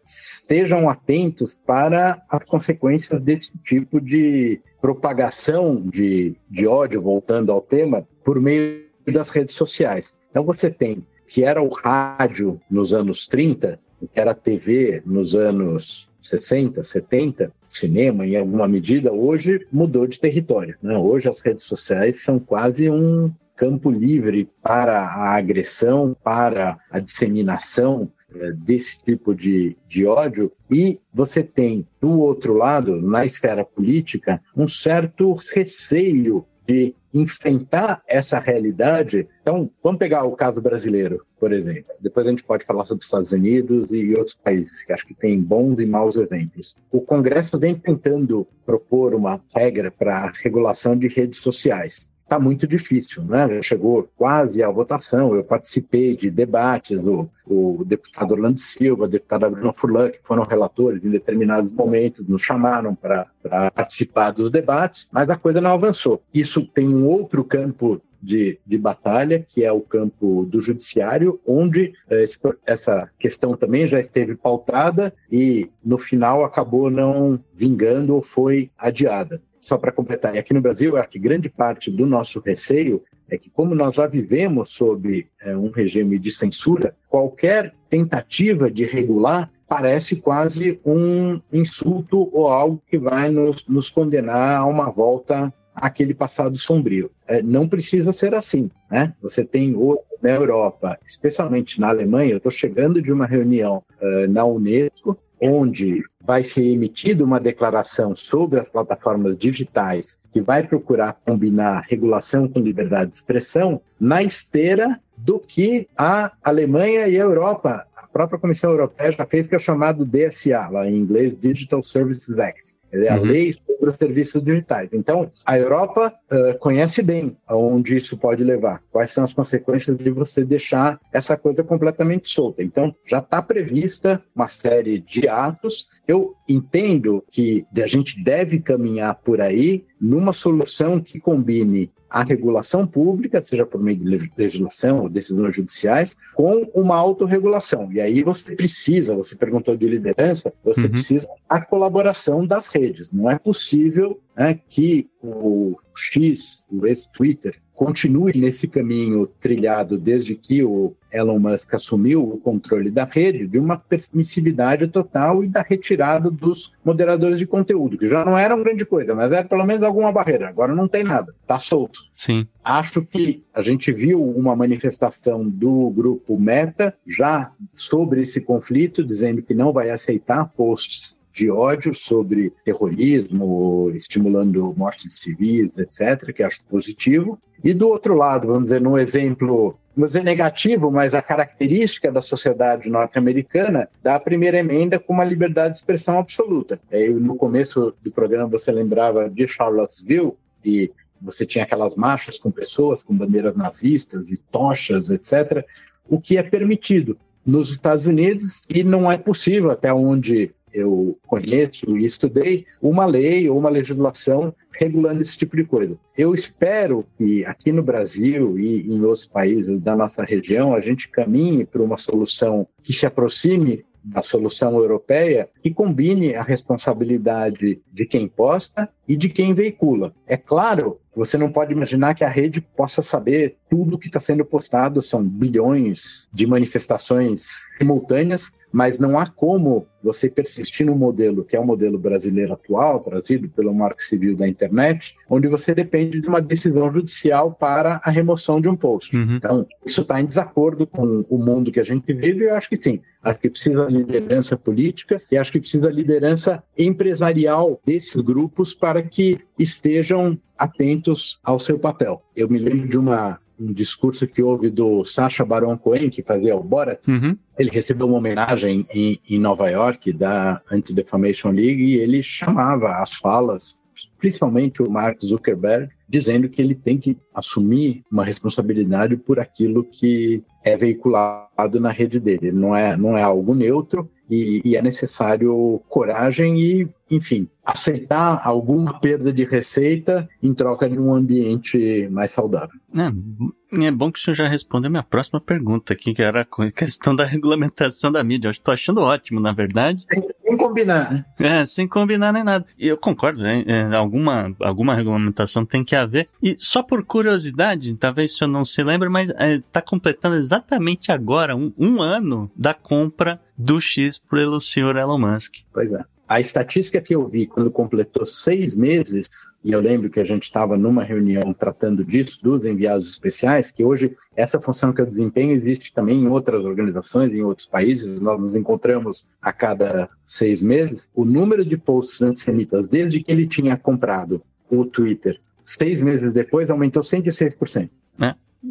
estejam atentos para as consequências desse tipo de propagação de, de ódio, voltando ao tema, por meio das redes sociais. Então você tem que era o rádio nos anos 30, que era a TV nos anos 60, 70, cinema em alguma medida, hoje mudou de território. Né? Hoje as redes sociais são quase um campo livre para a agressão, para a disseminação é, desse tipo de, de ódio, e você tem, do outro lado, na esfera política, um certo receio de enfrentar essa realidade. Então, vamos pegar o caso brasileiro, por exemplo. Depois a gente pode falar sobre os Estados Unidos e outros países, que acho que tem bons e maus exemplos. O Congresso vem tentando propor uma regra para a regulação de redes sociais está muito difícil, né? Já chegou quase à votação. Eu participei de debates, o, o deputado Orlando Silva, a deputada Bruna Furlan, que foram relatores em determinados momentos, nos chamaram para participar dos debates, mas a coisa não avançou. Isso tem um outro campo de, de, batalha, que é o campo do judiciário, onde eh, esse, essa questão também já esteve pautada e, no final, acabou não vingando ou foi adiada só para completar, e aqui no Brasil, acho que grande parte do nosso receio é que, como nós já vivemos sob é, um regime de censura, qualquer tentativa de regular parece quase um insulto ou algo que vai nos, nos condenar a uma volta àquele passado sombrio. É, não precisa ser assim. Né? Você tem outro na Europa, especialmente na Alemanha. Eu estou chegando de uma reunião uh, na Unesco onde vai ser emitida uma declaração sobre as plataformas digitais que vai procurar combinar regulação com liberdade de expressão na esteira do que a Alemanha e a Europa, a própria Comissão Europeia já fez que é chamado DSA, lá em inglês Digital Services Act é a uhum. lei sobre os serviços digitais. Então, a Europa uh, conhece bem aonde isso pode levar, quais são as consequências de você deixar essa coisa completamente solta. Então, já está prevista uma série de atos. Eu entendo que a gente deve caminhar por aí numa solução que combine a regulação pública, seja por meio de legislação ou decisões judiciais, com uma autorregulação. E aí você precisa, você perguntou de liderança, você uhum. precisa a colaboração das redes. Não é possível né, que o X, o ex-Twitter, continue nesse caminho trilhado desde que o Elon Musk assumiu o controle da rede, de uma permissividade total e da retirada dos moderadores de conteúdo, que já não era uma grande coisa, mas era pelo menos alguma barreira. Agora não tem nada, tá solto. Sim. Acho que a gente viu uma manifestação do grupo Meta já sobre esse conflito, dizendo que não vai aceitar posts de ódio sobre terrorismo, estimulando morte de civis, etc., que acho positivo. E do outro lado, vamos dizer, num exemplo, vamos dizer negativo, mas a característica da sociedade norte-americana da primeira emenda com uma liberdade de expressão absoluta. Aí, no começo do programa você lembrava de Charlottesville e você tinha aquelas marchas com pessoas com bandeiras nazistas e tochas, etc., o que é permitido nos Estados Unidos e não é possível, até onde eu conheço e estudei uma lei ou uma legislação regulando esse tipo de coisa. Eu espero que aqui no Brasil e em outros países da nossa região a gente caminhe para uma solução que se aproxime da solução europeia e combine a responsabilidade de quem posta e de quem veicula. É claro, você não pode imaginar que a rede possa saber tudo que está sendo postado, são bilhões de manifestações simultâneas mas não há como você persistir no modelo que é o modelo brasileiro atual, trazido pelo Marco Civil da internet, onde você depende de uma decisão judicial para a remoção de um post. Uhum. Então, isso está em desacordo com o mundo que a gente vive, e eu acho que sim. Acho que precisa liderança política e acho que precisa liderança empresarial desses grupos para que estejam atentos ao seu papel. Eu me lembro de uma um discurso que houve do Sacha Baron Cohen, que fazia o Borat. Uhum. Ele recebeu uma homenagem em, em Nova York da Anti-Defamation League e ele chamava as falas, principalmente o Mark Zuckerberg, dizendo que ele tem que assumir uma responsabilidade por aquilo que é veiculado na rede dele. Não é, não é algo neutro e, e é necessário coragem e, enfim, aceitar alguma perda de receita em troca de um ambiente mais saudável. É, é bom que o senhor já respondeu a minha próxima pergunta aqui, que era a questão da regulamentação da mídia. Eu estou achando ótimo, na verdade. Sem combinar, né? É, sem combinar nem nada. E eu concordo, né? É, alguma, alguma regulamentação tem que haver. E só por curiosidade, talvez o senhor não se lembre, mas está é, tá completando exatamente agora um, um ano da compra do X pelo senhor Elon Musk. Pois é. A estatística que eu vi quando completou seis meses, e eu lembro que a gente estava numa reunião tratando disso, dos enviados especiais, que hoje essa função que eu desempenho existe também em outras organizações, em outros países, nós nos encontramos a cada seis meses. O número de posts antissemitas, desde que ele tinha comprado o Twitter, seis meses depois, aumentou 106%.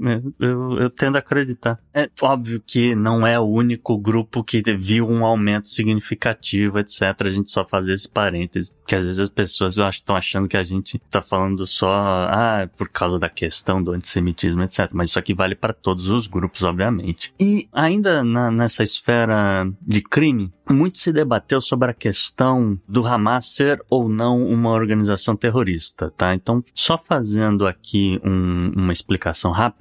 É. É, eu, eu tendo a acreditar. É óbvio que não é o único grupo que viu um aumento significativo, etc. A gente só fazer esse parêntese. Porque às vezes as pessoas estão achando que a gente tá falando só, ah, por causa da questão do antissemitismo, etc. Mas isso aqui vale para todos os grupos, obviamente. E ainda na, nessa esfera de crime, muito se debateu sobre a questão do Hamas ser ou não uma organização terrorista, tá? Então, só fazendo aqui um, uma explicação rápida,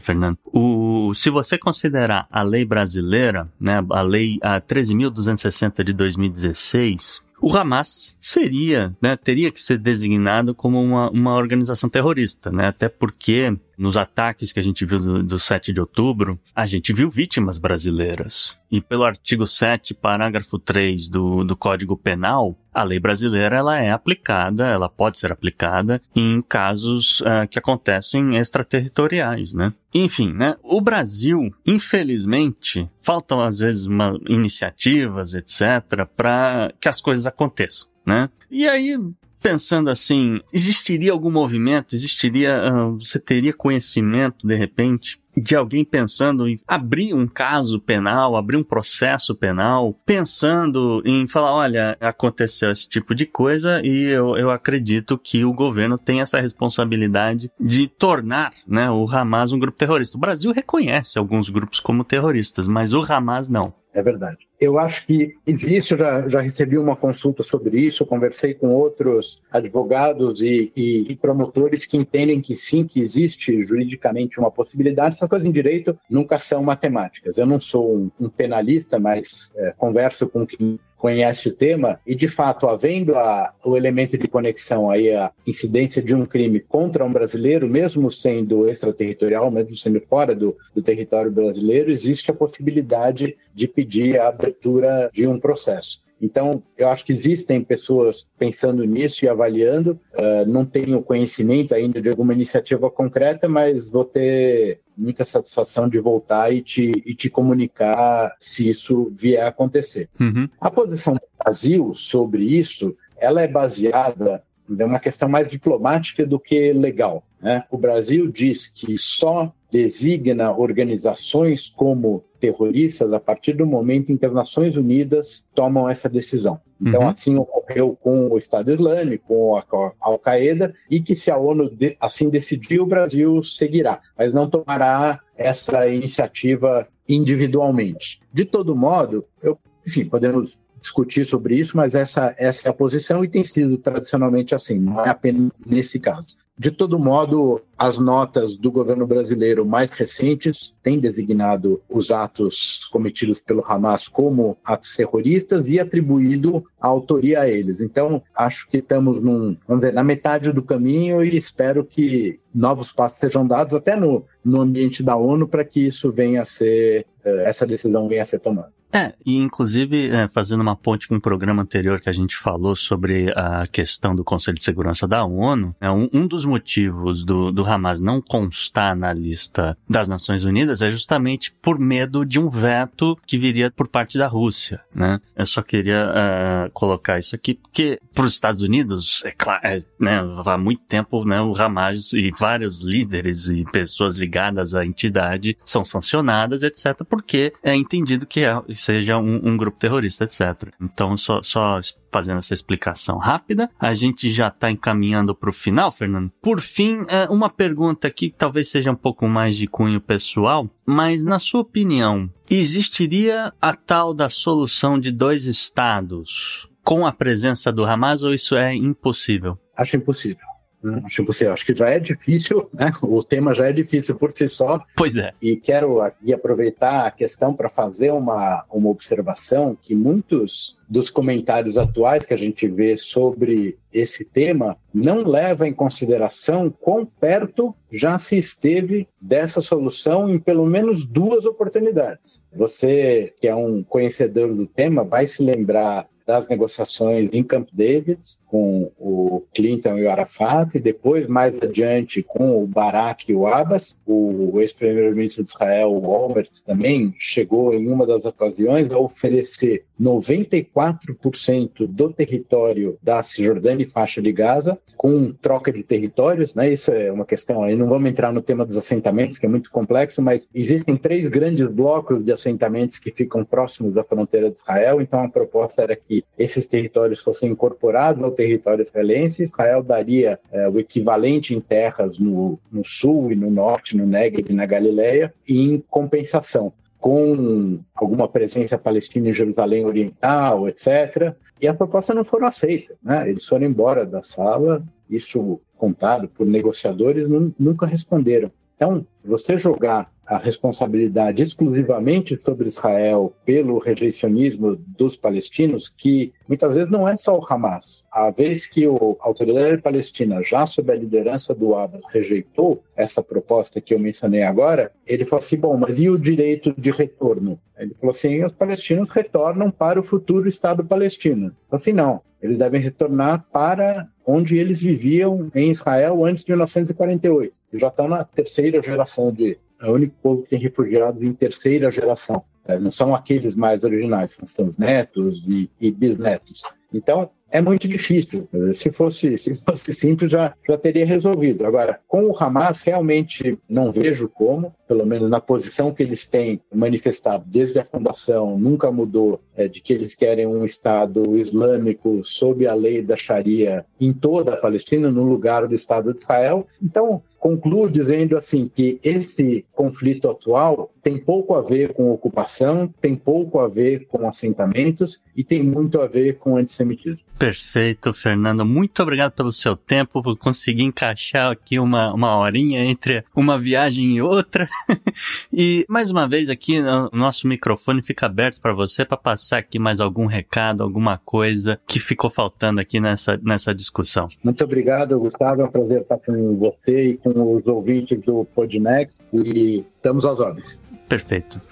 Fernando, o, se você considerar a lei brasileira, né, a lei a 13.260 de 2016, o Hamas seria, né, teria que ser designado como uma, uma organização terrorista, né, até porque nos ataques que a gente viu do, do 7 de outubro, a gente viu vítimas brasileiras. E pelo artigo 7, parágrafo 3 do, do Código Penal, a lei brasileira ela é aplicada, ela pode ser aplicada em casos uh, que acontecem extraterritoriais, né? Enfim, né? O Brasil, infelizmente, faltam às vezes uma, iniciativas, etc., para que as coisas aconteçam, né? E aí, pensando assim, existiria algum movimento, existiria, uh, você teria conhecimento de repente de alguém pensando em abrir um caso penal, abrir um processo penal, pensando em falar, olha, aconteceu esse tipo de coisa e eu, eu acredito que o governo tem essa responsabilidade de tornar né, o Hamas um grupo terrorista. O Brasil reconhece alguns grupos como terroristas, mas o Hamas não. É verdade. Eu acho que existe, eu já, já recebi uma consulta sobre isso, conversei com outros advogados e, e, e, promotores que entendem que sim, que existe juridicamente uma possibilidade. Essas coisas em direito nunca são matemáticas. Eu não sou um, um penalista, mas é, converso com quem conhece o tema, e de fato, havendo a, o elemento de conexão aí, a incidência de um crime contra um brasileiro, mesmo sendo extraterritorial, mesmo sendo fora do, do território brasileiro, existe a possibilidade de pedir a abertura de um processo. Então, eu acho que existem pessoas pensando nisso e avaliando. Uh, não tenho conhecimento ainda de alguma iniciativa concreta, mas vou ter muita satisfação de voltar e te, e te comunicar se isso vier a acontecer. Uhum. A posição do Brasil sobre isso, ela é baseada em uma questão mais diplomática do que legal. Né? O Brasil diz que só designa organizações como terroristas a partir do momento em que as Nações Unidas tomam essa decisão. Então, uhum. assim ocorreu com o Estado Islâmico, com a Al-Qaeda, e que se a ONU de, assim decidir, o Brasil seguirá, mas não tomará essa iniciativa individualmente. De todo modo, eu, enfim, podemos discutir sobre isso, mas essa, essa é a posição e tem sido tradicionalmente assim, não é apenas nesse caso. De todo modo, as notas do governo brasileiro mais recentes têm designado os atos cometidos pelo Hamas como atos terroristas e atribuído a autoria a eles. Então, acho que estamos num, vamos dizer, na metade do caminho e espero que novos passos sejam dados até no, no ambiente da ONU para que isso venha a ser, eh, essa decisão venha a ser tomada. É, e inclusive, é, fazendo uma ponte com um programa anterior que a gente falou sobre a questão do Conselho de Segurança da ONU, é um, um dos motivos do, do Hamas não constar na lista das Nações Unidas é justamente por medo de um veto que viria por parte da Rússia, né? Eu só queria uh, colocar isso aqui, porque para os Estados Unidos, é claro, é, né, há muito tempo, né, o Hamas e vários líderes e pessoas ligadas à entidade são sancionadas, etc., porque é entendido que é, seja um, um grupo terrorista, etc. Então, só, só fazendo essa explicação rápida. A gente já está encaminhando para o final, Fernando. Por fim, é, uma pergunta aqui que talvez seja um pouco mais de cunho pessoal, mas na sua opinião, existiria a tal da solução de dois estados com a presença do Hamas ou isso é impossível? Acho impossível. Hum, acho impossível. Acho que já é difícil, né? O tema já é difícil por si só. Pois é. E quero aqui aproveitar a questão para fazer uma, uma observação que muitos dos comentários atuais que a gente vê sobre esse tema não leva em consideração quão perto já se esteve dessa solução em pelo menos duas oportunidades. Você, que é um conhecedor do tema, vai se lembrar das negociações em Camp David com o Clinton e o Arafat, e depois, mais adiante, com o Barak e o Abbas. O ex-primeiro-ministro de Israel, o Olmert, também chegou em uma das ocasiões a oferecer 94% do território da Cisjordânia e faixa de Gaza, com troca de territórios, né? Isso é uma questão, aí não vamos entrar no tema dos assentamentos, que é muito complexo, mas existem três grandes blocos de assentamentos que ficam próximos da fronteira de Israel, então a proposta era que esses territórios fossem incorporados ao território israelense, Israel daria é, o equivalente em terras no, no sul e no norte, no Negev e na Galileia, em compensação com alguma presença palestina em Jerusalém Oriental, etc. E as propostas não foram aceitas, né? Eles foram embora da sala, isso contado por negociadores, nunca responderam. Então, você jogar a responsabilidade exclusivamente sobre Israel pelo rejeicionismo dos palestinos, que muitas vezes não é só o Hamas. A vez que a autoridade palestina, já sob a liderança do Abbas, rejeitou essa proposta que eu mencionei agora, ele falou assim: bom, mas e o direito de retorno? Ele falou assim: os palestinos retornam para o futuro Estado palestino. Assim, não. Eles devem retornar para onde eles viviam em Israel antes de 1948. E já estão na terceira geração de é o único povo que tem refugiados em terceira geração. É, não são aqueles mais originais, são os netos e, e bisnetos. Então, é muito difícil. Se fosse, se fosse simples, já, já teria resolvido. Agora, com o Hamas, realmente não vejo como, pelo menos na posição que eles têm manifestado desde a fundação, nunca mudou, é, de que eles querem um Estado islâmico sob a lei da Sharia em toda a Palestina, no lugar do Estado de Israel. Então, concluo dizendo assim que esse conflito atual tem pouco a ver com ocupação, tem pouco a ver com assentamentos e tem muito a ver com antissemitismo. Perfeito, Fernando. Muito obrigado pelo seu tempo, por conseguir encaixar aqui uma, uma horinha entre uma viagem e outra. e mais uma vez aqui, o nosso microfone fica aberto para você para passar aqui mais algum recado, alguma coisa que ficou faltando aqui nessa, nessa discussão. Muito obrigado, Gustavo. É um prazer estar com você e com os ouvintes do Podnext e estamos às ordens. Perfeito.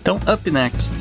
Então, up next.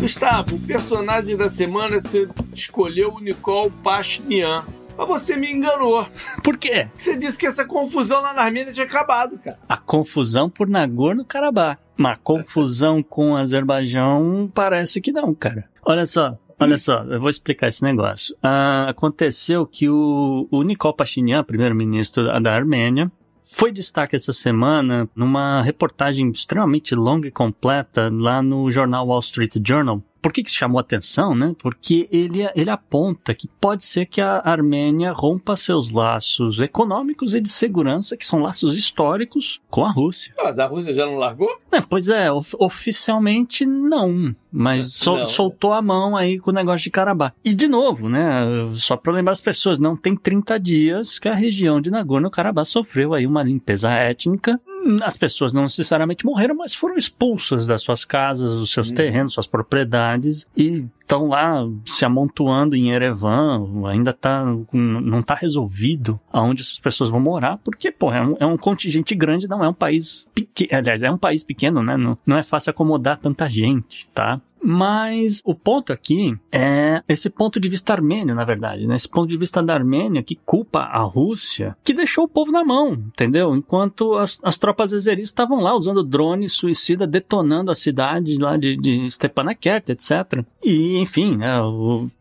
Gustavo, o personagem da semana você escolheu o Nicole Pachnian. Mas você me enganou. Por quê? Você disse que essa confusão lá na Armênia tinha acabado, cara. A confusão por Nagorno-Karabakh. Mas confusão com o Azerbaijão parece que não, cara. Olha só, Olha só, eu vou explicar esse negócio. Ah, aconteceu que o, o Nikol Pashinyan, primeiro-ministro da Armênia, foi destaque essa semana numa reportagem extremamente longa e completa lá no jornal Wall Street Journal, por que, que chamou atenção, né? Porque ele, ele aponta que pode ser que a Armênia rompa seus laços econômicos e de segurança, que são laços históricos, com a Rússia. Mas a Rússia já não largou? É, pois é, of oficialmente não. Mas sol, soltou a mão aí com o negócio de Karabakh. E de novo, né? Só para lembrar as pessoas, não tem 30 dias que a região de Nagorno-Karabakh sofreu aí uma limpeza étnica as pessoas não necessariamente morreram, mas foram expulsas das suas casas, dos seus Hum. terrenos, suas propriedades e estão lá se amontoando em Erevan. Ainda tá, não está resolvido aonde essas pessoas vão morar, porque, pô, é um, é um contingente grande, não é um país pequeno. Aliás, é um país pequeno, né? Não, não é fácil acomodar tanta gente, tá? Mas o ponto aqui é esse ponto de vista armênio, na verdade, né? Esse ponto de vista da Armênia que culpa a Rússia, que deixou o povo na mão, entendeu? Enquanto as, as tropas azeris estavam lá usando drones suicida, detonando a cidade lá de, de Stepanakert, etc. E, enfim, né,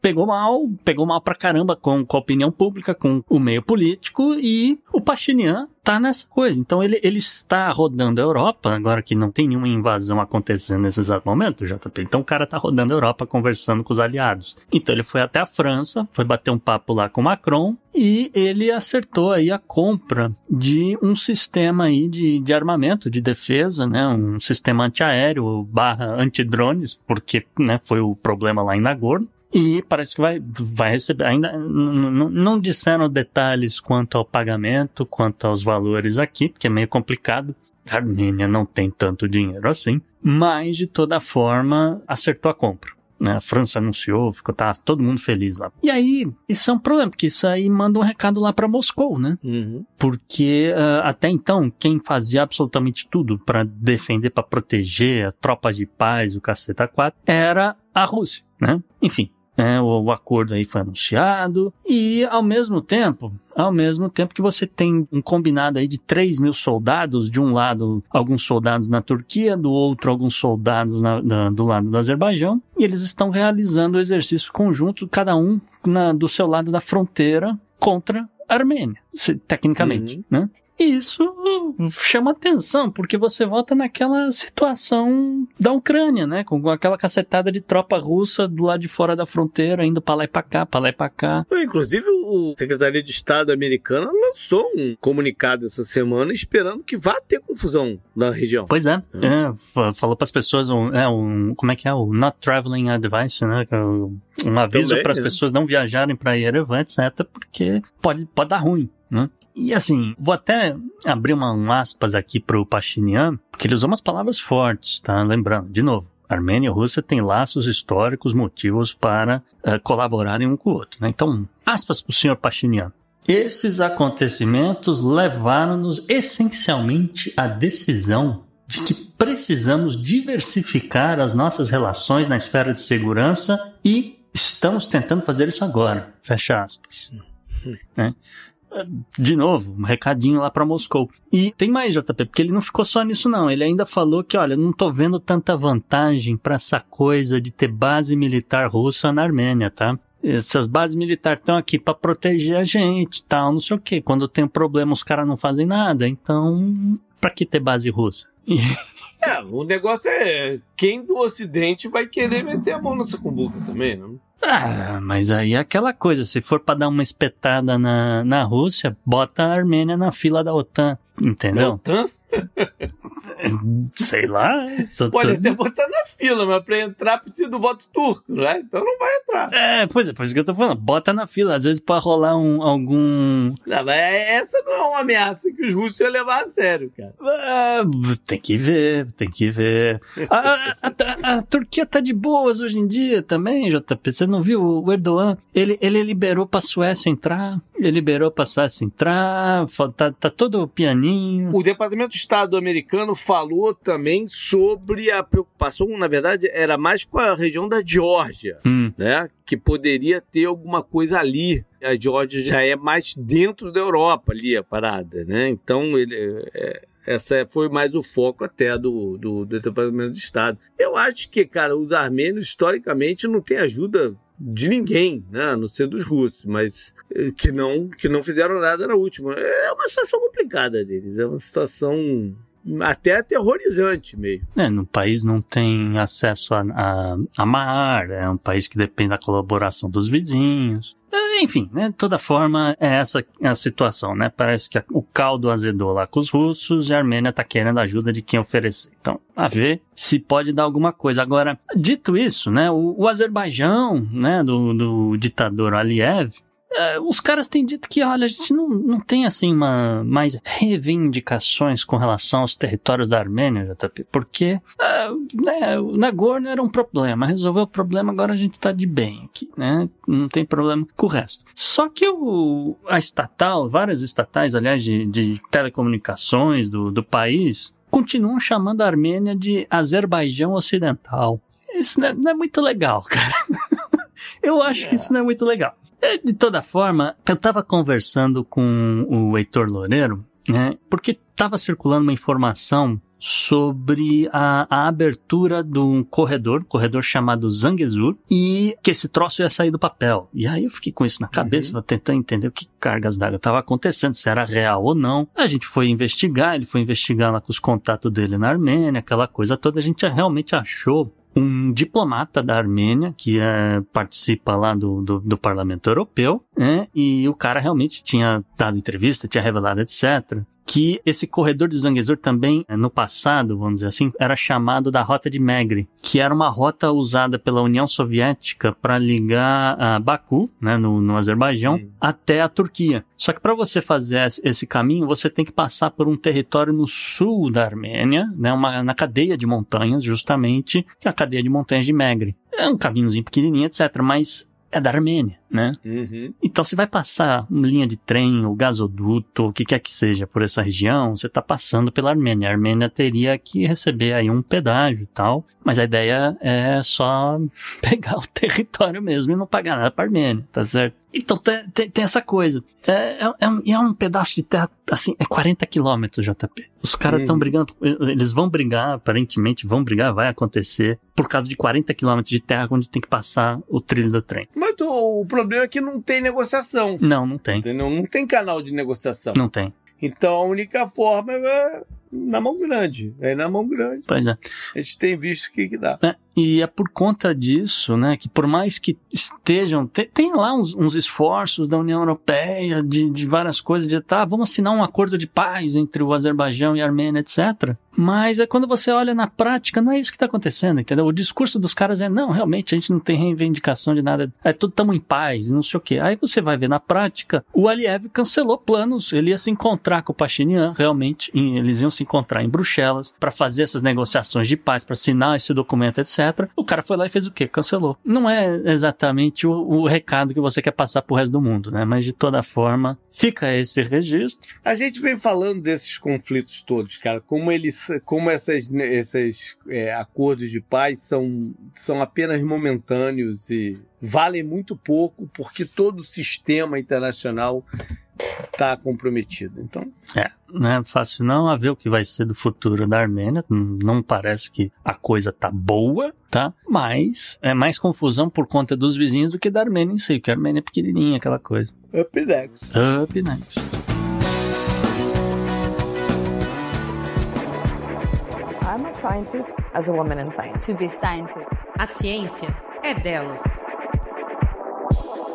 pegou mal, pegou mal pra caramba com, com a opinião pública, com o meio político e o Pachinian tá nessa coisa. Então ele, ele está rodando a Europa, agora que não tem nenhuma invasão acontecendo nesse exato momento, JP. Então o cara tá rodando a Europa conversando com os aliados. Então ele foi até a França, foi bater um papo lá com o Macron e ele acertou aí a compra de um sistema aí de, de armamento, de defesa, né? Um sistema antiaéreo barra antidrones, porque né, foi o problema lá em Nagorno. E parece que vai, vai receber. Ainda não disseram detalhes quanto ao pagamento, quanto aos valores aqui, porque é meio complicado. A Armênia não tem tanto dinheiro assim. Mas, de toda forma, acertou a compra. Né? A França anunciou, ficou tá, todo mundo feliz lá. E aí, isso é um problema, porque isso aí manda um recado lá para Moscou, né? Uhum. porque ah, até então quem fazia absolutamente tudo para defender, para proteger a tropa de paz, o caceta 4, era a Rússia, né? Enfim, né, o, o acordo aí foi anunciado e ao mesmo tempo, ao mesmo tempo que você tem um combinado aí de 3 mil soldados, de um lado alguns soldados na Turquia, do outro alguns soldados na- da- do lado do Azerbaijão, e eles estão realizando o exercício conjunto, cada um na- do seu lado da fronteira contra a Armênia, tecnicamente, Uhum. né? E isso chama atenção, porque você volta naquela situação da Ucrânia, né? Com aquela cacetada de tropa russa do lado de fora da fronteira, indo pra lá e pra cá, pra lá e pra cá. Inclusive, o Secretaria de Estado americana lançou um comunicado essa semana esperando que vá ter confusão na região. Pois é, é, fa- falou pras pessoas, um, é, um, como é que é? O Not Traveling Advice, né? é Um aviso para as né? pessoas não viajarem para Yerevan, etc., porque pode, pode dar ruim, né? E assim, vou até abrir uma, um aspas aqui pro Pachinian, porque ele usou umas palavras fortes, tá? Lembrando, de novo, Armênia e Rússia têm laços históricos, motivos para eh, colaborarem um com o outro, né? Então, aspas pro senhor Pachinian. Esses acontecimentos levaram-nos essencialmente à decisão de que precisamos diversificar as nossas relações na esfera de segurança e estamos tentando fazer isso agora. Fecha aspas. Né? De novo, um recadinho lá para Moscou. E tem mais, JP, porque ele não ficou só nisso, não. Ele ainda falou que, olha, não tô vendo tanta vantagem para essa coisa de ter base militar russa na Armênia, tá? Essas bases militares estão aqui para proteger a gente, tal, não sei o quê. Quando tem um problema, os caras não fazem nada. Então, pra que ter base russa? É, o negócio é quem do Ocidente vai querer meter a mão nessa cumbuca também, né? Ah, mas aí é aquela coisa, se for pra dar uma espetada na, na Rússia, bota a Armênia na fila da OTAN, entendeu? OTAN Sei lá. pode até botar na fila, mas pra entrar precisa do voto turco, né? Então não vai entrar. É, pois é, por isso que eu tô falando, bota na fila, às vezes pra rolar um, algum... Não, mas essa não é uma ameaça que os russos iam levar a sério, cara. Ah, tem que ver, tem que ver. A, a- a- a Turquia tá de boas hoje em dia também, JP. Você não viu o Erdogan? Ele, ele liberou pra Suécia entrar, ele liberou pra Suécia entrar, tá, tá todo pianinho. O Departamento de Estado americano falou também sobre a preocupação, na verdade, era mais com a região da Geórgia, Hum, né? Que poderia ter alguma coisa ali. A Geórgia já é mais dentro da Europa ali a parada, né? Então ele. é, essa foi mais o foco até do, do, do Departamento de Estado. Eu acho que, cara, os armênios, historicamente, não têm ajuda de ninguém, né? A não ser dos russos, mas eh, que não, que não fizeram nada na última. É uma situação complicada deles, é uma situação até aterrorizante mesmo. é, no país não tem acesso a, a, a mar, é um país que depende da colaboração dos vizinhos. Enfim, né, de toda forma, é essa a situação, né? Parece que o caldo azedou lá com os russos e a Armênia tá querendo ajuda de quem oferecer. Então, a ver se pode dar alguma coisa. Agora, dito isso, né, o, o Azerbaijão, né, do, do ditador Aliyev, Uh, os caras têm dito que, olha, a gente não, não tem assim uma mais reivindicações com relação aos territórios da Armênia, JP, porque uh, né, o Nagorno era um problema, resolveu o problema, agora a gente tá de bem aqui, né? Não tem problema com o resto. Só que o, a estatal, várias estatais, aliás, de, de telecomunicações do, do país, continuam chamando a Armênia de Azerbaijão Ocidental. Isso não é, não é muito legal, cara. Eu acho que isso não é muito legal. De toda forma, eu estava conversando com o Heitor Loureiro, né? Porque estava circulando uma informação sobre a, a, abertura de um corredor, corredor chamado Zangezur, e que esse troço ia sair do papel. E aí eu fiquei com isso na cabeça, uhum. tentando entender o que cargas d'água estava acontecendo, se era real ou não. A gente foi investigar, ele foi investigar lá com os contatos dele na Armênia, aquela coisa toda. A gente realmente achou um diplomata da Armênia que é, participa lá do, do, do, Parlamento Europeu, né? E o cara realmente tinha dado entrevista, tinha revelado, etc que esse corredor de Zangezur também, eh, no passado, vamos dizer assim, era chamado da Rota de Megre, que era uma rota usada pela União Soviética para ligar a Baku, né, no, no Azerbaijão, até a Turquia. Só que para você fazer esse caminho, você tem que passar por um território no sul da Armênia, né, uma, na cadeia de montanhas, justamente, que é a cadeia de montanhas de Megre. É um caminhozinho pequenininho, etc. Mas é da Armênia, né? Uhum. Então você vai passar uma linha de trem, ou gasoduto, o que quer que seja por essa região, você está passando pela Armênia. A Armênia teria que receber aí um pedágio e tal, mas a ideia é só pegar o território mesmo e não pagar nada para a Armênia, tá certo? Então tem, tem, tem essa coisa. É, é, é, um, é, pedaço de terra, assim, é 40 quilômetros, JP. Os caras estão hum. brigando, eles vão brigar, aparentemente vão brigar, vai acontecer, por causa de 40 quilômetros de terra onde tem que passar o trilho do trem. Mas o, o problema é que não tem negociação. Não, não tem. Entendeu? Não tem canal de negociação. Não tem. Então a única forma é na mão grande. É na mão grande. Pois é. A gente tem visto o que, que dá. É, e é por conta disso, né, que por mais que estejam, tem, tem lá uns, uns, esforços da União Europeia, de, de várias coisas, de tá, vamos assinar um acordo de paz entre o Azerbaijão e a Armênia, etc. Mas é quando você olha na prática, não é isso que está acontecendo, entendeu? O discurso dos caras é, não, realmente, a gente não tem reivindicação de nada, é tudo estamos em paz, não sei o quê. Aí você vai ver na prática, o Aliyev cancelou planos, ele ia se encontrar com o Pachinian, realmente, eles iam se encontrar em Bruxelas para fazer essas negociações de paz, para assinar esse documento, etc. O cara foi lá e fez o quê? Cancelou. Não é exatamente o, o recado que você quer passar pro resto do mundo, né? Mas de toda forma, fica esse registro. A gente vem falando desses conflitos todos, cara, como eles, como essas, esses é, acordos de paz são, são apenas momentâneos e valem muito pouco porque todo o sistema internacional está comprometido. Então. É, não é fácil não a ver o que vai ser do futuro da Armênia. Não parece que a coisa tá boa, tá? Mas é mais confusão por conta dos vizinhos do que da Armênia em si, porque a Armênia é pequenininha, aquela coisa. Up next. Up next. Scientist as a woman in science. To be scientist. A ciência é delas.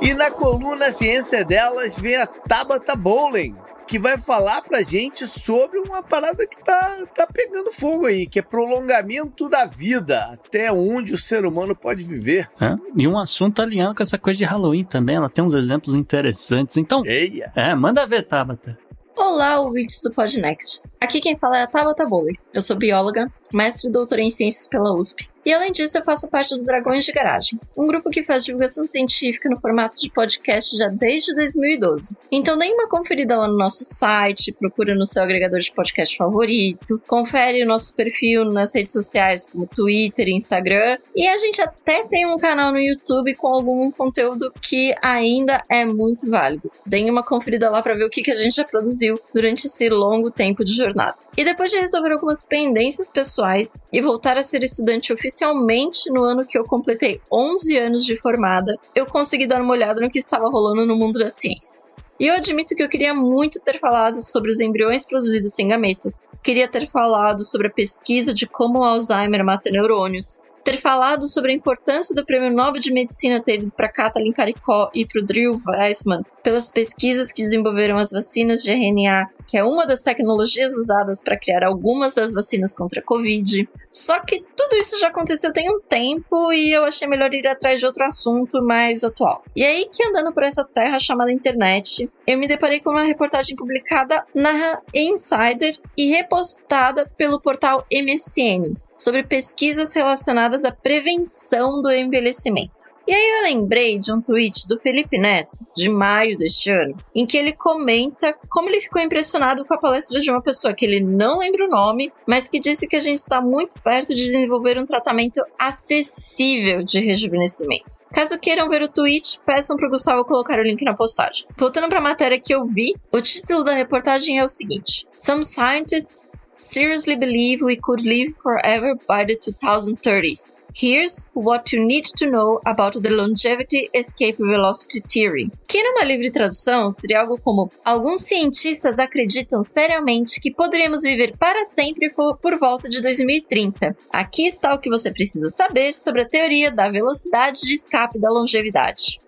E na coluna Ciência Delas vem a Tabata Bowling, que vai falar pra gente sobre uma parada que tá, tá pegando fogo aí, que é prolongamento da vida, até onde o ser humano pode viver. É, e um assunto alinhado com essa coisa de Halloween também, ela tem uns exemplos interessantes. Então, Eia. é, manda ver, Tabata. Olá, ouvintes do Podnext. Aqui quem fala é a Tabata Bowley. Eu sou bióloga, mestre e doutora em ciências pela USP. E além disso, eu faço parte do Dragões de Garagem, um grupo que faz divulgação científica no formato de podcast já desde 2012. Então dê uma conferida lá no nosso site, procura no seu agregador de podcast favorito, confere o nosso perfil nas redes sociais como Twitter e Instagram. E a gente até tem um canal no YouTube com algum conteúdo que ainda é muito válido. Deem uma conferida lá para ver o que, que a gente já produziu durante esse longo tempo de jornada. E depois de resolver algumas pendências pessoais e voltar a ser estudante oficialmente no ano que eu completei 11 anos de formada, eu consegui dar uma olhada no que estava rolando no mundo das ciências. E eu admito que eu queria muito ter falado sobre os embriões produzidos sem gametas. Queria ter falado sobre a pesquisa de como o Alzheimer mata neurônios. Ter falado sobre a importância do Prêmio Nobel de Medicina ter ido para Katalin Karikó e para o Drew Weissman pelas pesquisas que desenvolveram as vacinas de RNA, que é uma das tecnologias usadas para criar algumas das vacinas contra a Covid. Só que tudo isso já aconteceu tem um tempo e eu achei melhor ir atrás de outro assunto mais atual. E aí que andando por essa terra chamada internet, eu me deparei com uma reportagem publicada na Insider e repostada pelo portal MSN sobre pesquisas relacionadas à prevenção do envelhecimento. E aí eu lembrei de um tweet do Felipe Neto, de maio deste ano, em que ele comenta como ele ficou impressionado com a palestra de uma pessoa que ele não lembra o nome, mas que disse que a gente está muito perto de desenvolver um tratamento acessível de rejuvenescimento. Caso queiram ver o tweet, peçam para o Gustavo colocar o link na postagem. Voltando para a matéria que eu vi, o título da reportagem é o seguinte: Some scientists seriously believe we could live forever by the 2030s. Here's what you need to know about the longevity escape velocity theory. Que numa livre tradução seria algo como: alguns cientistas acreditam seriamente que poderíamos viver para sempre por volta de 2030. Aqui está o que você precisa saber sobre a teoria da velocidade de escape da longevidade.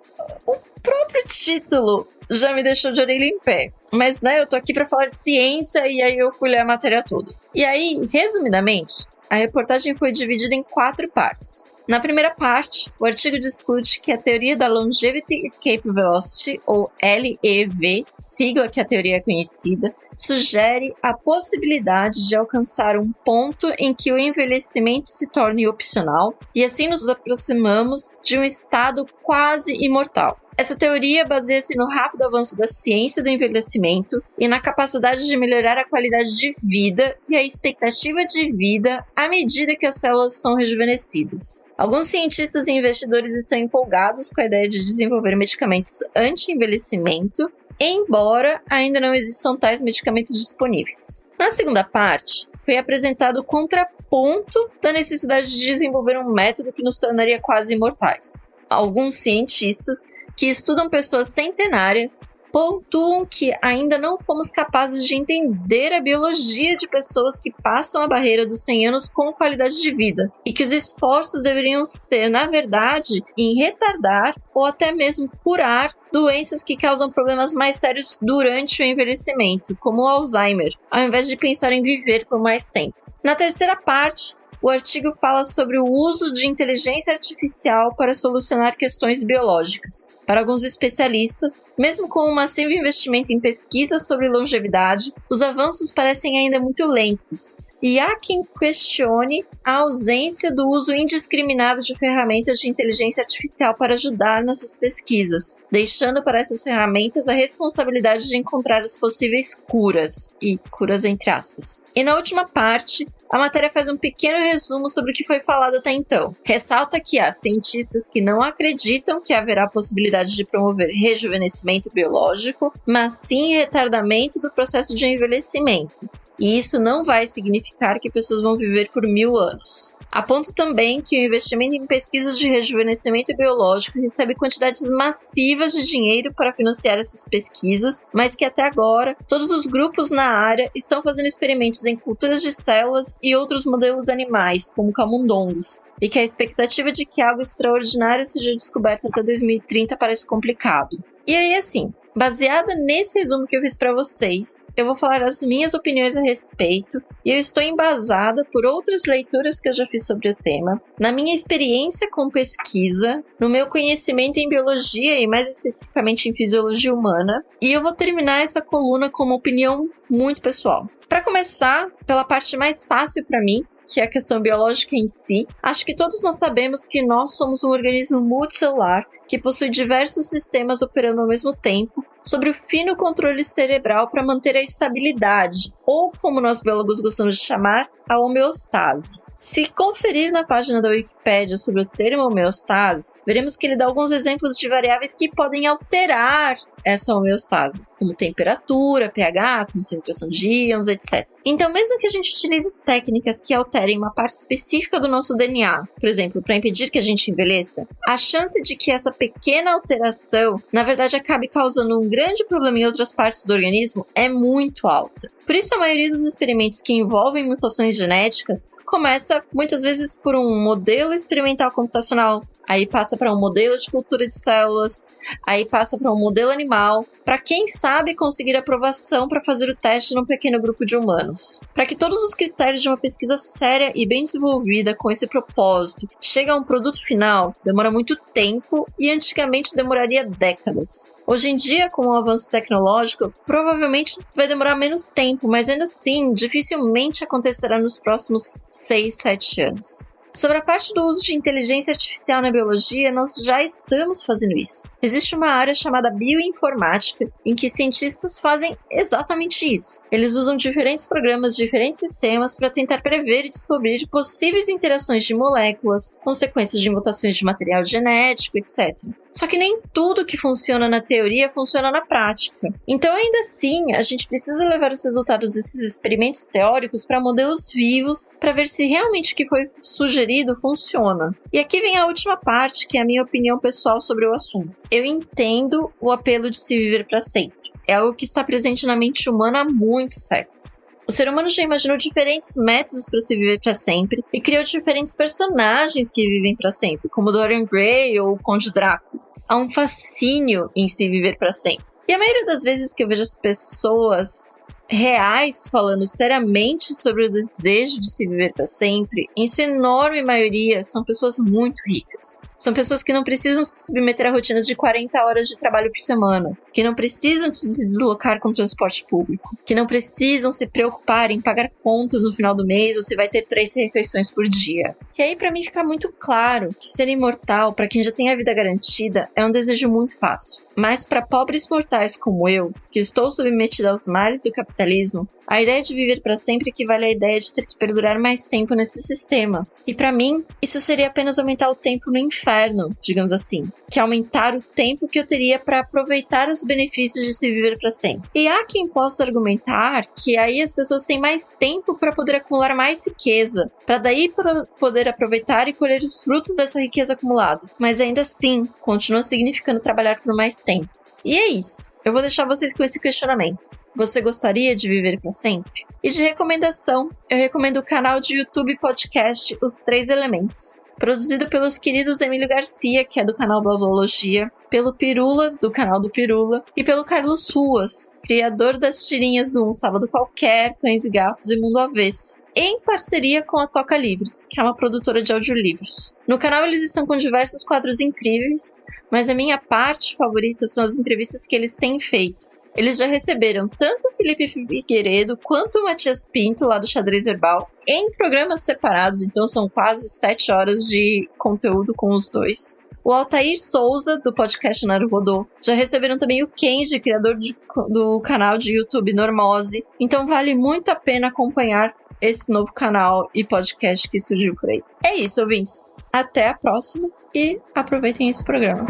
Título já me deixou de orelha em pé. Mas, né, eu tô aqui para falar de ciência e aí eu fui ler a matéria toda. E aí, resumidamente, a reportagem foi dividida em quatro partes. Na primeira parte, o artigo discute que a teoria da Longevity Escape Velocity, ou LEV, sigla que a teoria é conhecida, sugere a possibilidade de alcançar um ponto em que o envelhecimento se torne opcional e assim nos aproximamos de um estado quase imortal. Essa teoria baseia-se no rápido avanço da ciência do envelhecimento e na capacidade de melhorar a qualidade de vida e a expectativa de vida à medida que as células são rejuvenescidas. Alguns cientistas e investidores estão empolgados com a ideia de desenvolver medicamentos anti-envelhecimento, embora ainda não existam tais medicamentos disponíveis. Na segunda parte, foi apresentado o contraponto da necessidade de desenvolver um método que nos tornaria quase imortais. Alguns cientistas que estudam pessoas centenárias, pontuam que ainda não fomos capazes de entender a biologia de pessoas que passam a barreira dos 100 anos com qualidade de vida e que os esforços deveriam ser, na verdade, em retardar ou até mesmo curar doenças que causam problemas mais sérios durante o envelhecimento, como o Alzheimer, ao invés de pensar em viver por mais tempo. Na terceira parte, o artigo fala sobre o uso de inteligência artificial para solucionar questões biológicas. Para alguns especialistas, mesmo com um massivo investimento em pesquisas sobre longevidade, os avanços parecem ainda muito lentos, e há quem questione a ausência do uso indiscriminado de ferramentas de inteligência artificial para ajudar nessas pesquisas, deixando para essas ferramentas a responsabilidade de encontrar as possíveis curas, e curas entre aspas. E na última parte, a matéria faz um pequeno resumo sobre o que foi falado até então. Ressalta que há cientistas que não acreditam que haverá possibilidade de promover rejuvenescimento biológico, mas sim retardamento do processo de envelhecimento. E isso não vai significar que pessoas vão viver por mil anos. Aponta também que o investimento em pesquisas de rejuvenescimento biológico recebe quantidades massivas de dinheiro para financiar essas pesquisas, mas que até agora todos os grupos na área estão fazendo experimentos em culturas de células e outros modelos animais, como camundongos, e que a expectativa de que algo extraordinário seja descoberto até 2030 parece complicado. E aí, assim, Baseada nesse resumo que eu fiz para vocês, eu vou falar as minhas opiniões a respeito e eu estou embasada por outras leituras que eu já fiz sobre o tema, na minha experiência com pesquisa, no meu conhecimento em biologia e mais especificamente em fisiologia humana, e eu vou terminar essa coluna com uma opinião muito pessoal. Para começar, pela parte mais fácil para mim, que é a questão biológica em si, acho que todos nós sabemos que nós somos um organismo multicelular que possui diversos sistemas operando ao mesmo tempo, sobre o fino controle cerebral para manter a estabilidade, ou como nós biólogos gostamos de chamar, a homeostase. Se conferir na página da Wikipedia sobre o termo homeostase, veremos que ele dá alguns exemplos de variáveis que podem alterar essa homeostase, como temperatura, pH, concentração de íons, etc. Então, mesmo que a gente utilize técnicas que alterem uma parte específica do nosso DNA, por exemplo, para impedir que a gente envelheça, a chance de que essa pequena alteração, na verdade, acabe causando um grande problema em outras partes do organismo é muito alta. Por isso, a maioria dos experimentos que envolvem mutações genéticas começa muitas vezes por um modelo experimental computacional, aí passa para um modelo de cultura de células, aí passa para um modelo animal, para quem sabe conseguir aprovação para fazer o teste num pequeno grupo de humanos. Para que todos os critérios de uma pesquisa séria e bem desenvolvida com esse propósito cheguem a um produto final, demora muito tempo e antigamente demoraria décadas. Hoje em dia, com o avanço tecnológico, provavelmente vai demorar menos tempo, mas ainda assim, dificilmente acontecerá nos próximos 6, 7 anos. Sobre a parte do uso de inteligência artificial na biologia, nós já estamos fazendo isso. Existe uma área chamada bioinformática, em que cientistas fazem exatamente isso. Eles usam diferentes programas, diferentes sistemas para tentar prever e descobrir possíveis interações de moléculas, consequências de mutações de material genético, etc. Só que nem tudo que funciona na teoria funciona na prática. Então, ainda assim, a gente precisa levar os resultados desses experimentos teóricos para modelos vivos para ver se realmente o que foi sugerido funciona. E aqui vem a última parte, que é a minha opinião pessoal sobre o assunto. Eu entendo o apelo de se viver para sempre. É algo que está presente na mente humana há muitos séculos. O ser humano já imaginou diferentes métodos para se viver para sempre e criou diferentes personagens que vivem para sempre, como Dorian Gray ou o Conde Drácula. Há um fascínio em se viver para sempre. E a maioria das vezes que eu vejo as pessoas reais falando seriamente sobre o desejo de se viver para sempre, em sua enorme maioria são pessoas muito ricas. São pessoas que não precisam se submeter a rotinas de 40 horas de trabalho por semana, que não precisam se deslocar com transporte público, que não precisam se preocupar em pagar contas no final do mês ou se vai ter três refeições por dia. E aí para mim fica muito claro que ser imortal para quem já tem a vida garantida é um desejo muito fácil. Mas para pobres mortais como eu, que estou submetido aos males do capitalismo, a ideia de viver para sempre equivale à ideia de ter que perdurar mais tempo nesse sistema. E para mim, isso seria apenas aumentar o tempo no inferno, digamos assim, que é aumentar o tempo que eu teria para aproveitar os benefícios de se viver para sempre. E há quem possa argumentar que aí as pessoas têm mais tempo para poder acumular mais riqueza, para daí poder aproveitar e colher os frutos dessa riqueza acumulada. Mas ainda assim, continua significando trabalhar por mais tempo. E é isso. Eu vou deixar vocês com esse questionamento. Você gostaria de viver para sempre? E de recomendação, eu recomendo o canal de YouTube podcast Os Três Elementos, produzido pelos queridos Emílio Garcia, que é do canal Blabologia, pelo Pirula, do canal do Pirula, e pelo Carlos Ruas, criador das tirinhas do Um Sábado Qualquer, Cães e Gatos e Mundo Avesso em parceria com a Toca Livros, que é uma produtora de audiolivros. No canal eles estão com diversos quadros incríveis, mas a minha parte favorita são as entrevistas que eles têm feito. Eles já receberam tanto Felipe Figueiredo quanto o Matias Pinto, lá do Xadrez Verbal, em programas separados, então são quase sete horas de conteúdo com os dois. O Altair Souza, do podcast Naruhodô. Já receberam também o Kenji, criador de, do canal de YouTube Normose. Então vale muito a pena acompanhar esse novo canal e podcast que surgiu por aí. É isso, ouvintes. Até a próxima e aproveitem esse programa.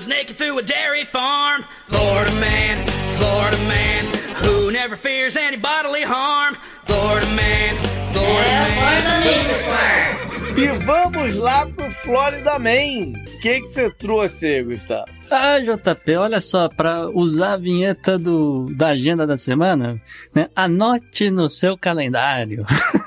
Runs naked through a dairy farm? Florida man, Florida man, who never fears any bodily harm? Florida man, Florida man. E vamos lá pro Florida Man. O que você trouxe, Gustavo? Ah, JP, olha só, para usar a vinheta do, da agenda da semana, né, anote no seu calendário.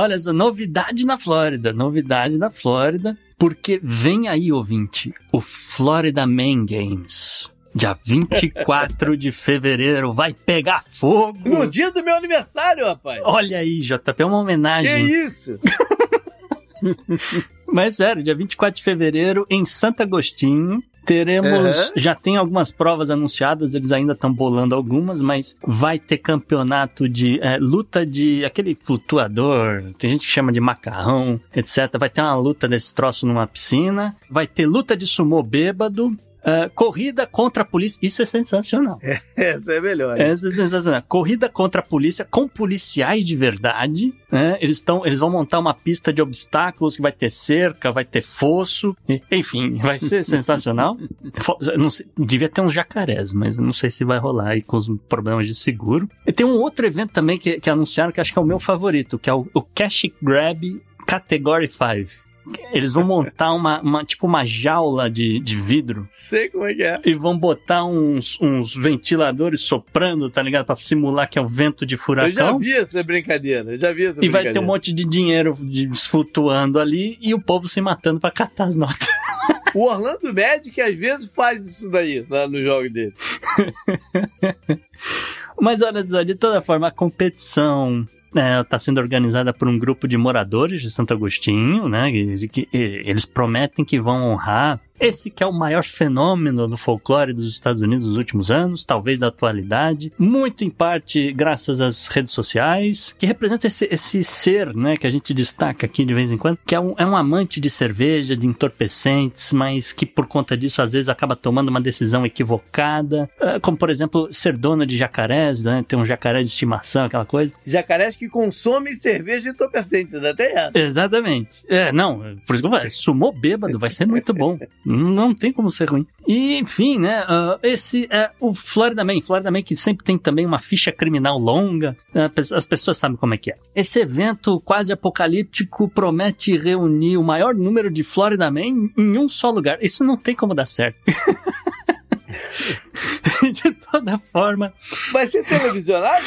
olha só, novidade na Flórida, novidade na Flórida, porque vem aí, ouvinte, o Florida Man Games. Dia 24 de fevereiro vai pegar fogo. No dia do meu aniversário, rapaz. Olha aí, JP, é uma homenagem. Que isso? Mas sério, dia 24 de fevereiro em Santo Agostinho. Teremos, uhum. já tem algumas provas anunciadas, eles ainda estão bolando algumas, mas vai ter campeonato de é, luta de aquele flutuador, tem gente que chama de macarrão, etc. Vai ter uma luta desse troço numa piscina, vai ter luta de sumô bêbado, Uh, corrida contra a polícia. Isso é sensacional. Essa é melhor. Essa é sensacional. Corrida contra a polícia com policiais de verdade. Né? Eles, tão, eles vão montar uma pista de obstáculos que vai ter cerca, vai ter fosso. E, enfim, vai ser sensacional. Não sei, devia ter uns jacarés, mas não sei se vai rolar aí com os problemas de seguro. E tem um outro evento também que, que anunciaram que acho que é o meu favorito, que é o, o Cash Grab Category 5. Eles vão montar uma, uma, tipo uma jaula de, de vidro. Sei como é que é. E vão botar uns, uns ventiladores soprando, tá ligado? Pra simular que é o vento de furacão. Eu já vi essa brincadeira, eu já vi essa E vai ter um monte de dinheiro de, flutuando ali e o povo se matando pra catar as notas. O Orlando Magic às vezes faz isso daí lá no jogo dele. Mas olha só, de toda forma, a competição está é, sendo organizada por um grupo de moradores de Santo Agostinho, né? Eles prometem que vão honrar esse que é o maior fenômeno do folclore dos Estados Unidos nos últimos anos, talvez da atualidade, muito em parte graças às redes sociais, que representa esse, esse ser, né, que a gente destaca aqui de vez em quando, que é um, é um amante de cerveja, de entorpecentes, mas que por conta disso às vezes acaba tomando uma decisão equivocada, ah, como por exemplo ser dono de jacarés, né, ter um jacaré de estimação, aquela coisa. Jacarés que consomem cerveja e entorpecentes, até errado. Exatamente. É, não, por isso que eu sumou bêbado, vai ser muito bom. Não tem como ser ruim. E, enfim, né? Uh, esse é o Florida Man. Florida Man que sempre tem também uma ficha criminal longa. Uh, as pessoas sabem como é que é. Esse evento quase apocalíptico promete reunir o maior número de Florida Man em um só lugar. Isso não tem como dar certo. de toda forma. Vai ser televisionado?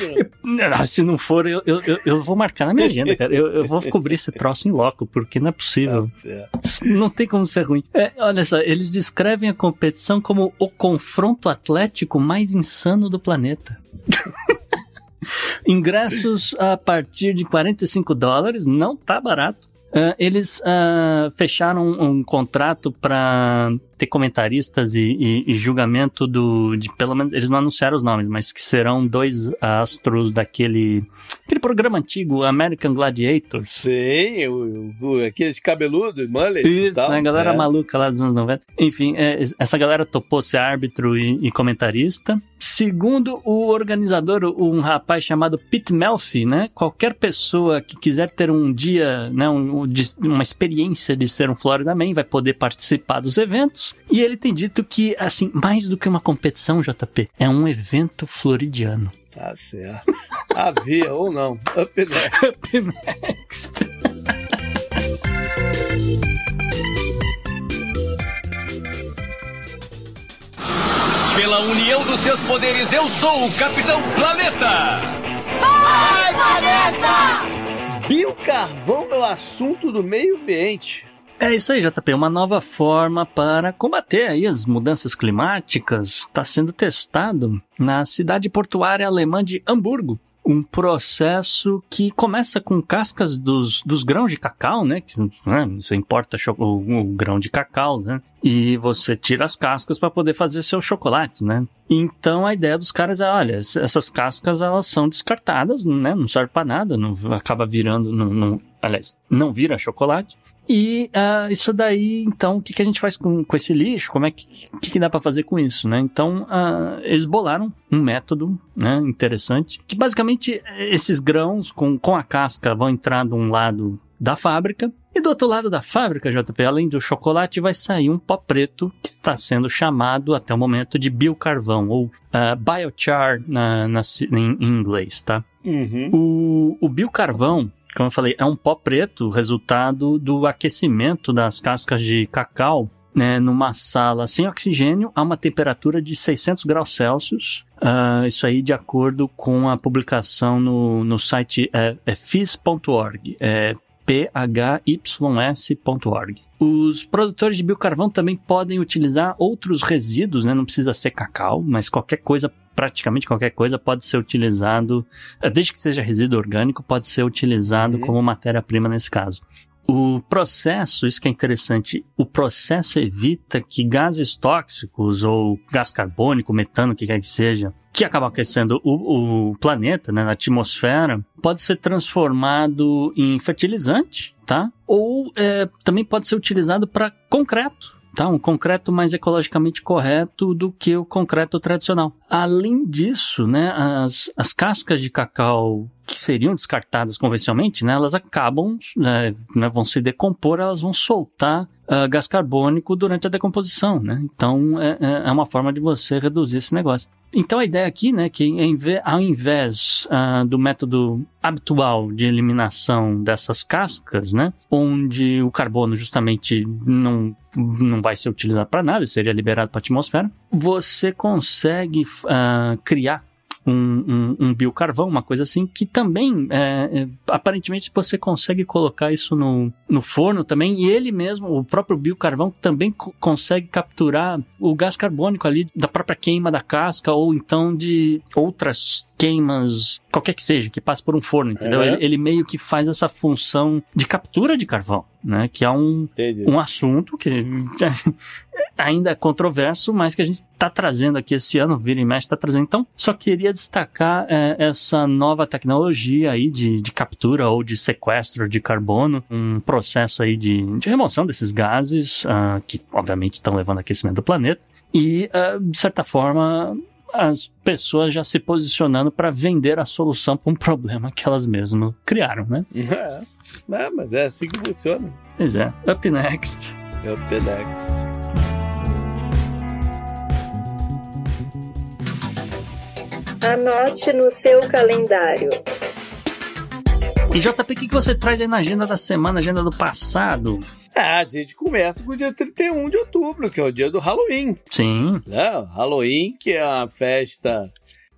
Ah, se não for, eu, eu, eu vou marcar na minha agenda, cara. Eu, eu vou cobrir esse troço em loco, porque não é possível. Tá não tem como ser ruim. É, olha só, eles descrevem a competição como o confronto atlético mais insano do planeta. Ingressos a partir de 45 dólares, não tá barato. Uh, eles uh, fecharam um, um contrato para ter comentaristas e, e, e, julgamento do. De, pelo menos, eles não anunciaram os nomes, mas que serão dois astros daquele. Aquele programa antigo, American Gladiator. Sim, o, o, aqueles cabeludos, mullets Isso, e tal. a galera é. maluca lá dos anos 90. Enfim, é, essa galera topou ser árbitro e, e, comentarista. Segundo o organizador, um rapaz chamado Pete Melfi, né? Qualquer pessoa que quiser ter um dia, né, um, uma experiência de ser um Florida Man vai poder participar dos eventos. E ele tem dito que, assim, mais do que uma competição, JP, é um evento floridiano. Tá certo. Havia ou não. Up next. Up next. Pela união dos seus poderes, eu sou o Capitão Planeta! Vai, Planeta! Biocarvão é o assunto do meio ambiente. É isso aí, JP. Uma nova forma para combater aí as mudanças climáticas está sendo testado na cidade portuária alemã de Hamburgo. Um processo que começa com cascas dos, dos grãos de cacau, né? Que, né, você importa o, o, grão de cacau, né? E você tira as cascas para poder fazer seu chocolate, né? Então a ideia dos caras é, olha, essas cascas elas são descartadas, né? Não serve para nada, não acaba virando, não, não, aliás, não vira chocolate. E uh, isso daí, então, o que, que a gente faz com, com esse lixo? Como é que, que, que dá para fazer com isso, né? Então, uh, eles bolaram um método, né, interessante, que basicamente esses grãos com, com a casca vão entrar de um lado da fábrica e do outro lado da fábrica, JP, além do chocolate, vai sair um pó preto que está sendo chamado até o momento de biocarvão ou uh, biochar na, na, em, em inglês, tá? Uhum. O, o biocarvão como eu falei, é um pó preto, resultado do aquecimento das cascas de cacau né, numa sala sem oxigênio a uma temperatura de 600 graus Celsius. Uh, isso aí de acordo com a publicação no, no site é, é fis.org. É phys.org. Os produtores de biocarvão também podem utilizar outros resíduos, né? não precisa ser cacau, mas qualquer coisa praticamente qualquer coisa pode ser utilizado, desde que seja resíduo orgânico, pode ser utilizado uhum. como matéria-prima nesse caso. O processo, isso que é interessante, o processo evita que gases tóxicos ou gás carbônico, metano, o que quer que seja, que acaba aquecendo o, o planeta, né, na atmosfera, pode ser transformado em fertilizante, tá? Ou é, também pode ser utilizado para concreto tá? Um concreto mais ecologicamente correto do que o concreto tradicional. Além disso, né, as, as cascas de cacau que seriam descartadas convencionalmente, né, elas acabam, né, né, vão se decompor, elas vão soltar uh, gás carbônico durante a decomposição, né? Então é, é, é uma forma de você reduzir esse negócio. Então a ideia aqui, né, que ao invés uh, do método habitual de eliminação dessas cascas, né, onde o carbono justamente não, não vai ser utilizado para nada, seria liberado para a atmosfera, você consegue uh, criar um, um, um biocarvão, uma coisa assim, que também, é, é, aparentemente, você consegue colocar isso no, no forno também, e ele mesmo, o próprio biocarvão, também consegue capturar o gás carbônico ali da própria queima da casca, ou então de outras queimas, qualquer que seja, que passe por um forno, entendeu? Ele, ele, meio que faz essa função de captura de carvão, né? Que é um, um assunto que ainda é controverso, mas que a gente está trazendo aqui esse ano, vira e mexe está trazendo. Então, só queria destacar é, essa nova tecnologia aí de, de captura ou de sequestro de carbono, um processo aí de, de remoção desses gases, uh, que obviamente estão levando aquecimento do planeta, e, uh, de certa forma, as pessoas já se posicionando para vender a solução para um problema que elas mesmas criaram, né? É, é, mas é assim que funciona. Pois é. Up next. Up next. Anote no seu calendário. E JP, o que você traz aí na agenda da semana, agenda do passado? Ah, a gente começa com o dia 31 de outubro, que é o dia do Halloween. Sim. Né? Halloween, que é uma festa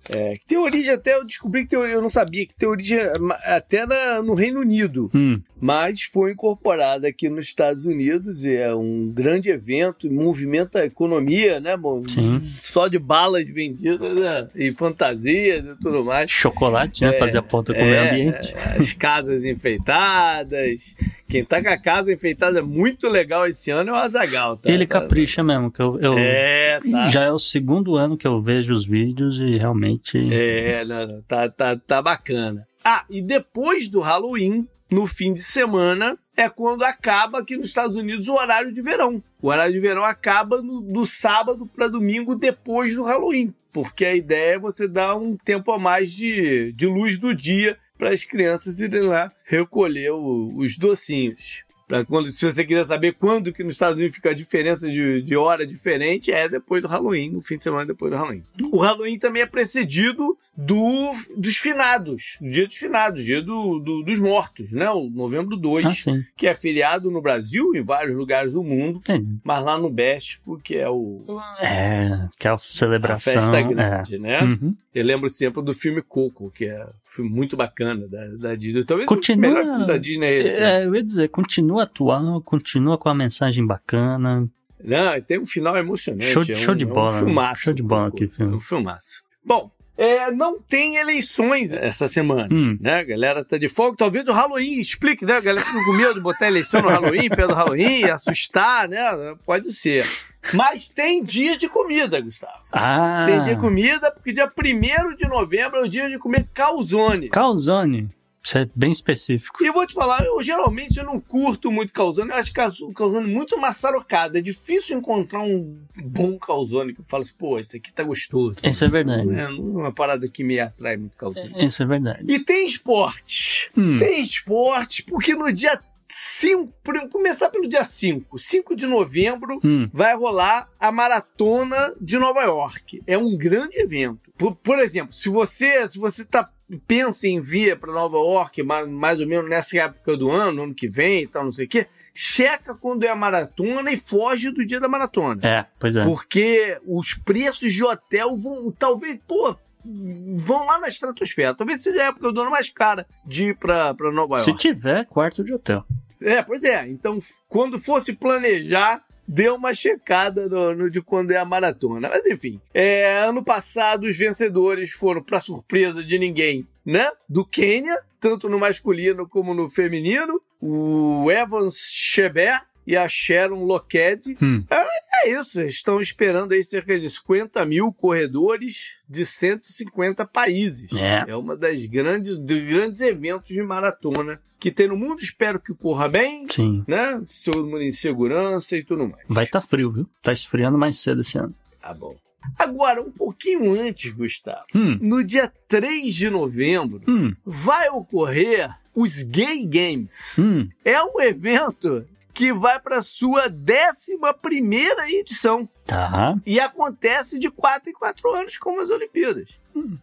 é, que tem origem até, eu descobri que tem, eu não sabia, que tem origem até na, no Reino Unido. Hum. Mas foi incorporada aqui nos Estados Unidos e é um grande evento, movimenta a economia, né? Sim. Só de balas vendidas né? e fantasias e tudo mais. Chocolate, né? É, Fazer a ponta com o meio é, ambiente. As casas enfeitadas. Quem tá com a casa enfeitada muito legal esse ano é o Azagal. Tá? Ele capricha mesmo, que eu, eu é, tá. já é o segundo ano que eu vejo os vídeos e realmente. É, não, não, tá, tá, tá bacana. Ah, e depois do Halloween, no fim de semana, é quando acaba aqui nos Estados Unidos o horário de verão. O horário de verão acaba no, do sábado para domingo depois do Halloween, porque a ideia é você dar um tempo a mais de, de luz do dia para as crianças irem lá recolher o, os docinhos. Pra quando, se você quiser saber quando que nos Estados Unidos fica a diferença de, de hora diferente, é depois do Halloween, no fim de semana depois do Halloween. O Halloween também é precedido do, dos finados, do dia dos finados, dia do, do dos mortos, né? O novembro 2, ah, que é feriado no Brasil, em vários lugares do mundo, é. mas lá no México, que é o... É, que é a celebração. A festa grande, é. né? Uhum. Eu lembro sempre do filme Coco, que é filme muito bacana da, da Disney. Talvez continua, o melhor filme da Disney é esse. É, eu ia dizer, continua atual, continua com a mensagem bacana. Não, tem um final emocionante. Show, é um, show de bola. É um filmaço. Show de bola aqui, filme. É um filmaço. Bom, é, não tem eleições essa semana, hum. né? A galera tá de folga. Talvez o Halloween explique, né? A galera fica com medo de botar eleição no Halloween, pé do Halloween, assustar, né? Pode ser. Mas tem dia de comida, Gustavo. Ah. Tem dia de comida, porque dia 1 de novembro é o dia de comer calzone. Calzone. Isso é bem específico. E eu vou te falar, eu geralmente eu não curto muito calzone. Eu acho calzone muito maçarocado. É difícil encontrar um bom calzone que eu falo assim, pô, esse aqui tá gostoso. Isso é verdade. Não é uma parada que me atrai muito calzone. Isso é verdade. E tem esportes. Hum. Tem esportes, porque no dia 5, começar pelo dia 5, 5 de novembro, hum. vai rolar a maratona de Nova York. É um grande evento. Por, por exemplo, se você se você tá pensa em vir para Nova York mais, mais ou menos nessa época do ano, ano que vem e tal, não sei o quê, checa quando é a maratona e foge do dia da maratona. É, pois é. Porque os preços de hotel vão, talvez, pô, vão lá na estratosfera. Talvez seja a época do ano mais cara de ir para Nova York. Se tiver quarto de hotel. É, pois é. Então, quando fosse planejar, dê uma checada no, no, de quando é a maratona. Mas enfim, é, ano passado os vencedores foram, para surpresa de ninguém, né? Do Quênia, tanto no masculino como no feminino. O Evans Cheber e a Sharon Locked. Hum. É, é isso, estão esperando aí cerca de 50 mil corredores de 150 países. É. É uma das grandes, dos grandes eventos de maratona que tem no mundo. Espero que corra bem, Sim. né? Todo em segurança e tudo mais. Vai tá frio, viu? Tá esfriando mais cedo esse ano. Tá bom. Agora, um pouquinho antes, Gustavo, Hum. no dia 3 de novembro, Hum. vai ocorrer os Gay Games. Hum. É um evento que vai para sua 11 primeira edição. Tá. E acontece de 4 em 4 anos, como as Olimpíadas.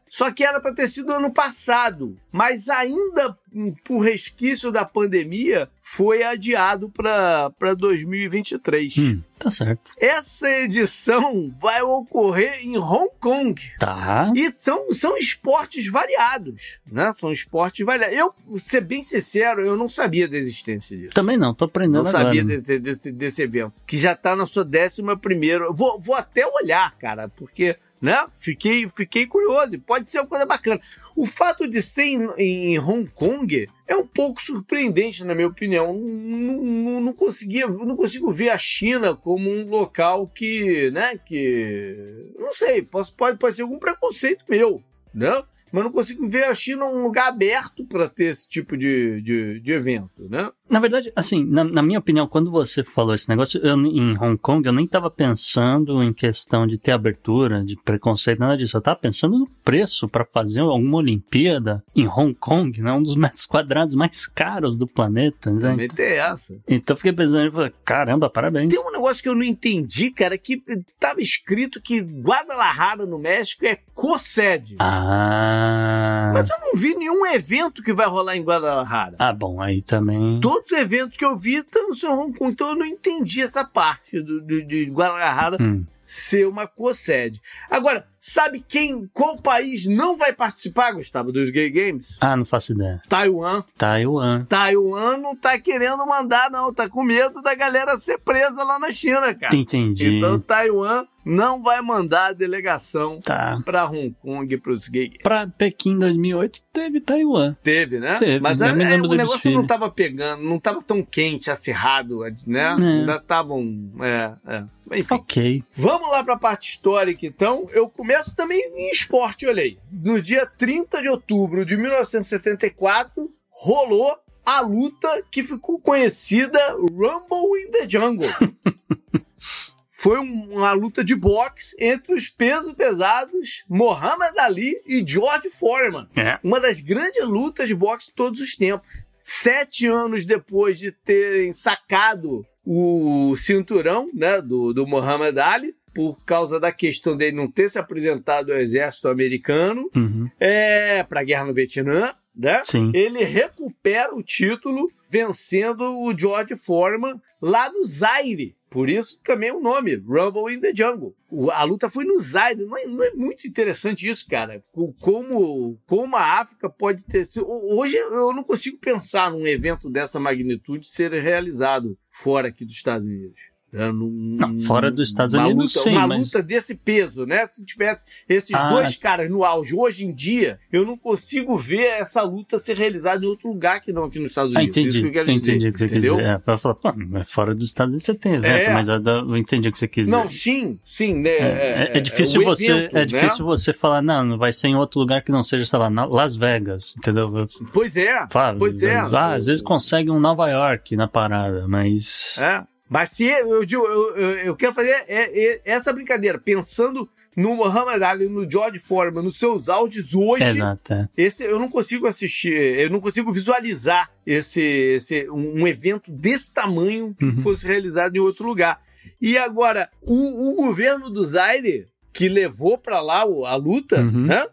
Só que era para ter sido ano passado, mas ainda por resquício da pandemia, foi adiado para 2023. Hum. Tá certo. Essa edição vai ocorrer em Hong Kong. Tá. E são, são esportes variados, né? São esportes variados. Eu, ser bem sincero, eu não sabia da existência disso. Também não, tô aprendendo Não agora. sabia desse, desse, desse evento. Que já tá na sua décima primeira. Vou, vou até olhar, cara, porque, né? Fiquei, fiquei curioso. Pode ser uma coisa bacana. O fato de ser em, em Hong Kong é um pouco surpreendente, na minha opinião. Não, não, não conseguia, não consigo ver a China como um local que, né? Que. Não sei, pode, pode ser algum preconceito meu, né? Mas não consigo ver a China um lugar aberto para ter esse tipo de, de, de evento, né? Na verdade, assim, na, na minha opinião, quando você falou esse negócio, eu, em Hong Kong, eu nem tava pensando em questão de ter abertura, de preconceito, nada disso. Eu tava pensando no preço para fazer alguma Olimpíada em Hong Kong, né? Um dos metros quadrados mais caros do planeta, né? Também tem essa. Então eu fiquei pensando, falei, caramba, parabéns. Tem um negócio que eu não entendi, cara, que tava escrito que Guadalajara, no México, é co-sede. Ah. Mas eu não vi nenhum evento que vai rolar em Guadalajara. Ah, bom, aí também. Os eventos que eu vi estão em Hong Kong, então eu não entendi essa parte do, do- de Guadalajara Hum. ser uma co-sede. Agora, sabe quem, qual país não vai participar, Gustavo, dos Gay Games? Ah, não faço ideia. Taiwan. Taiwan. Taiwan não tá querendo mandar, não. Tá com medo da galera ser presa lá na China, cara. Entendi. Então, Taiwan não vai mandar a delegação Tá. pra Hong Kong pros gay. Pra Pequim 2008 teve Taiwan. Teve, né? Teve, Mas é, é, o negócio não tava pegando, não tava tão quente, acirrado, né? É. Ainda estavam. É, é. Enfim. Ok. Vamos lá para a parte histórica, então. Eu começo também em esporte, olha aí. No dia 30 de outubro de 1974, rolou a luta que ficou conhecida Rumble in the Jungle. Foi um- uma luta de boxe entre os pesos pesados Muhammad Ali e George Foreman. É. Uma das grandes lutas de boxe de todos os tempos. Sete anos depois de terem sacado o cinturão né, do, do Muhammad Ali, por causa da questão dele não ter se apresentado ao exército americano, Uhum. é, para a guerra no Vietnã, né? Sim. Ele recupera o título vencendo o George Foreman lá no Zaire. Por isso também o nome, Rumble in the Jungle. A luta foi no Zaire. Não é, não é muito interessante isso, cara? Como, como a África pode ter sido. Hoje eu não consigo pensar num evento dessa magnitude ser realizado fora aqui dos Estados Unidos. É, num- Não, fora dos Estados Unidos, luta, sim, Uma mas- luta desse peso, né? Se tivesse esses Ah. dois caras no auge hoje em dia, eu não consigo ver essa luta ser realizada em outro lugar que não aqui nos Estados Ah, Unidos. Isso entendi. que eu quero entendi dizer, o que você entendeu? quis dizer. É, falar, pô, mas fora dos Estados Unidos você tem evento, É. mas eu eu entendi o que você quis dizer. Não, sim, sim, né? É, é- é difícil você evento, é né? difícil você falar não não vai ser em outro lugar que não seja sei lá Las Vegas entendeu Pois é, Fala, pois é. ah, às vezes consegue um Nova York na parada mas É. Mas se eu digo, eu, eu, eu quero fazer é- é- essa brincadeira, pensando no Muhammad Ali, no George Foreman, nos seus auges hoje, exato é. esse eu não consigo assistir, eu não consigo visualizar esse, esse um, um evento desse tamanho que Uhum. fosse realizado em outro lugar. E agora, o, o governo do Zaire, que levou para lá a luta, Uhum. né?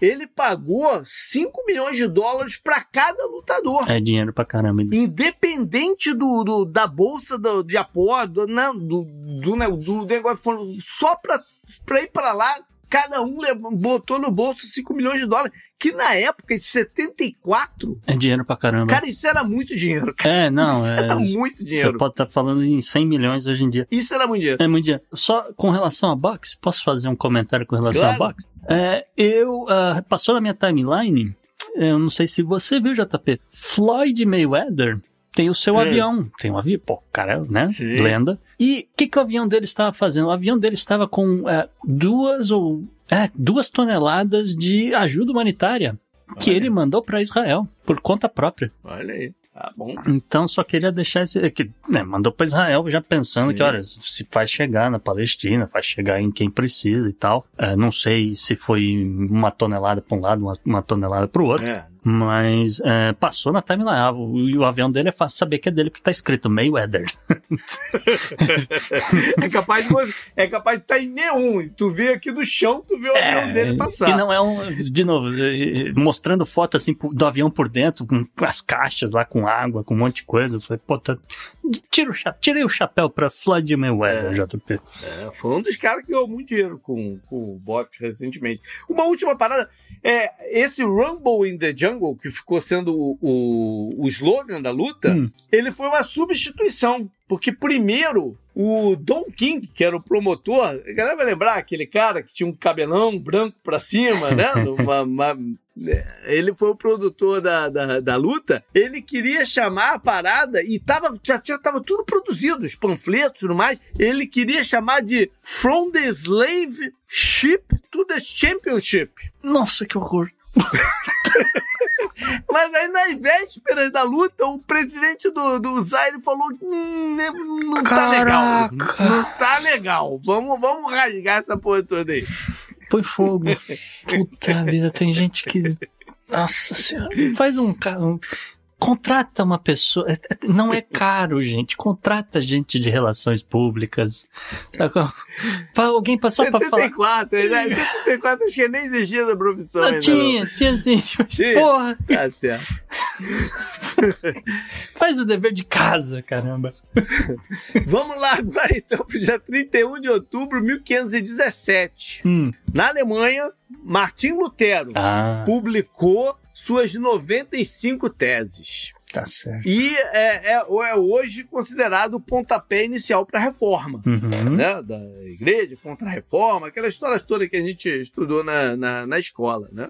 Ele pagou 5 milhões de dólares para cada lutador. é dinheiro pra caramba Independente do, do- da bolsa do- de apoio, do, não, do, do, né, do negócio, só para ir para lá, cada um botou no bolso 5 milhões de dólares, que na época, em 74, é dinheiro pra caramba cara, isso era muito dinheiro. Cara. é não isso é era muito você dinheiro. pode estar falando em 100 milhões hoje em dia Isso era muito dinheiro. É muito dinheiro. Só com relação a boxe, posso fazer um comentário com relação Claro. a boxe? É, eu ah, passou na minha timeline. Eu não sei se você viu, JP. Floyd Mayweather tem o seu É. avião. Tem um avião, pô, cara, né? Sim. Lenda. E o que, que o avião dele estava fazendo? O avião dele estava com é, duas ou. É, duas toneladas de ajuda humanitária que Olha. ele mandou para Israel, por conta própria. Olha aí. Tá bom. Então só queria deixar esse. Que, né, mandou para Israel já pensando Sim. que, olha, se faz chegar na Palestina, faz chegar em quem precisa e tal. É, não sei se foi uma tonelada para um lado, uma, uma tonelada para o outro. É. Mas é, passou na timeline. Ah, o, o avião dele é fácil saber que é dele porque tá escrito Mayweather. é capaz de é capaz de estar em neon. E tu vê aqui do chão, tu vê o avião dele passar. E não é um. De novo, mostrando foto assim do avião por dentro, com as caixas lá com água, com um monte de coisa. Eu falei, pô, tá, tira o cha- tirei o chapéu pra Floyd Mayweather, JP. É, foi um dos caras que ganhou muito dinheiro com, com o boxe recentemente. Uma última parada. É, esse Rumble in the Jungle, que ficou sendo o, o, o slogan da luta, Hum. ele foi uma substituição. Porque primeiro, o Don King, que era o promotor, a galera vai lembrar aquele cara que tinha um cabelão branco pra cima, né? Uma- uma- é, ele foi o produtor da, da, da luta. Ele queria chamar a parada e tava, já tinha, tava tudo produzido, os panfletos e tudo mais. Ele queria chamar de From the Slave Ship to the Championship. Nossa, que horror. Mas aí, nas vésperas da luta, o presidente do, do Zaire falou: hum, né, não tá legal. Caraca. Não tá legal. Vamos, vamos rasgar essa porra toda aí. Põe fogo. Puta vida, tem gente que. Nossa senhora. Faz um. um- Contrata uma pessoa. é- é- Não é caro, gente. Contrata gente de relações públicas. Fa- Alguém passou pra falar. 74, né? 74 acho que nem existia da profissão Não, ainda. tinha, tinha sim. Mas, Tinha? porra, Não. Tá certo. faz o dever de casa, caramba. Vamos lá agora então pro dia 31 de outubro de 1517. Hum. Na Alemanha, Martim Lutero Ah, publicou suas 95 teses. tá certo. E é, é, é hoje considerado o pontapé inicial para a reforma. Uhum. Né, da igreja contra a reforma, aquela história toda que a gente estudou na, na, na escola. Né?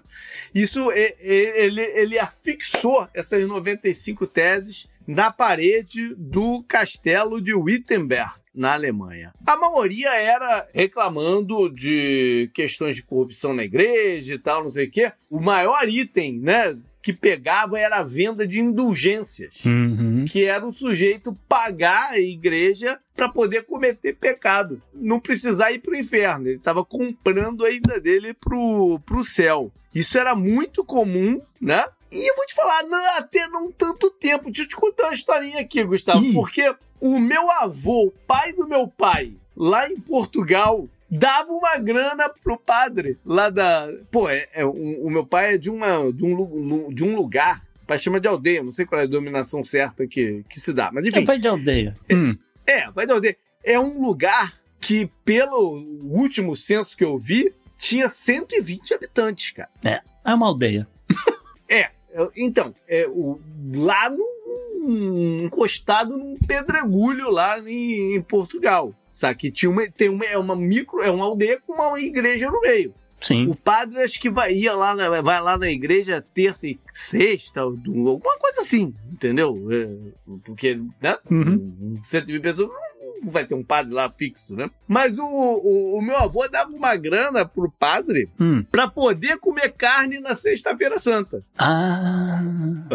Isso é- ele, ele afixou essas 95 teses na parede do castelo de Wittenberg, na Alemanha. A maioria era reclamando de questões de corrupção na igreja e tal, não sei o quê. O maior item, né? Que pegava era a venda de indulgências Uhum. que era o sujeito pagar a igreja para poder cometer pecado, não precisar ir para o inferno. Ele estava comprando a ida dele pro, pro céu. Isso era muito comum, né? E eu vou te falar, não, até não tanto tempo. Deixa eu te contar uma historinha aqui, Gustavo, Ih. porque o meu avô, o pai do meu pai, lá em Portugal, dava uma grana pro padre lá da. Pô, é, é, o, o meu pai é de, uma, de, um, de um lugar. O pai chama de aldeia, não sei qual é a dominação certa que, que se dá. Mas enfim, Vai de aldeia. Hum. é, vai de aldeia. É um lugar que, pelo último censo que eu vi, tinha 120 habitantes, cara. É uma aldeia. É, então, é, o, lá no, encostado num pedregulho lá em, em Portugal. Sabe? Que tinha uma, tem uma, é uma micro, é uma aldeia com uma igreja no meio. Sim. O padre acho que vai, ia lá na- vai lá na igreja terça e sexta, alguma coisa assim, entendeu? É, porque, né? Uhum. 120 pessoas não vai ter um padre lá fixo, né? Mas o, o, o meu avô dava uma grana pro padre Hum. pra poder comer carne na sexta-feira santa. Ah.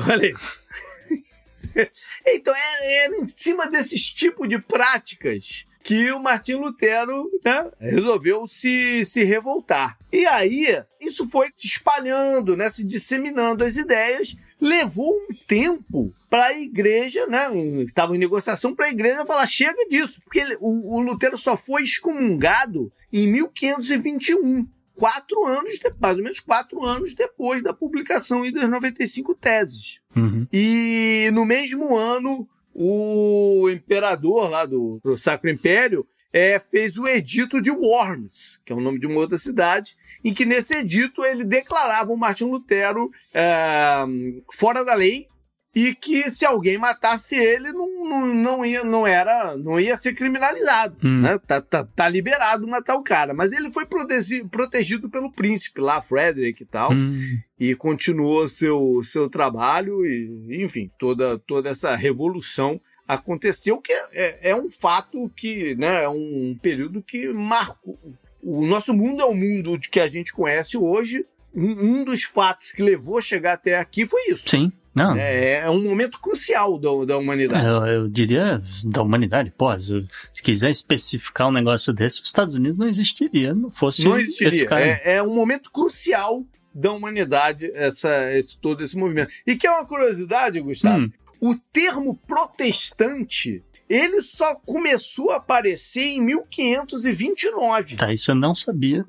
Olha aí. então era, era em cima desses tipos de práticas que o Martim Lutero né, resolveu se, se revoltar. E aí, isso foi se espalhando, né, se disseminando as ideias, levou um tempo para a igreja, né, estava em negociação para a igreja falar chega disso, porque ele- o, o Lutero só foi excomungado em 1521 quatro anos, mais ou menos quatro anos depois da publicação das 95 teses. Uhum. E no mesmo ano, o imperador lá do, do Sacro Império é, fez o Edito de Worms, que é o nome de uma outra cidade, em que nesse edito ele declarava o Martim Lutero é, fora da lei e que se alguém matasse ele não, não, não, ia, não era não ia ser criminalizado, Hum. né? Tá, tá, tá liberado matar o cara, mas ele foi protegi- protegido pelo príncipe lá, Frederick e tal, Hum, e continuou seu seu trabalho e enfim toda toda essa revolução aconteceu que é, é- é um fato que né é um período que marcou o nosso mundo é o mundo que a gente conhece hoje um, um dos fatos que levou a chegar até aqui foi isso sim. Não. é, é um momento crucial da, da humanidade Eu, eu diria da humanidade. Pô, se se quiser especificar um negócio desse, os Estados Unidos não existiria, não fosse não esse existiria cara. é, é um momento crucial da humanidade essa esse todo esse movimento e que é uma curiosidade Gustavo Hum, o termo protestante ele só começou a aparecer em 1529. tá, isso eu não sabia.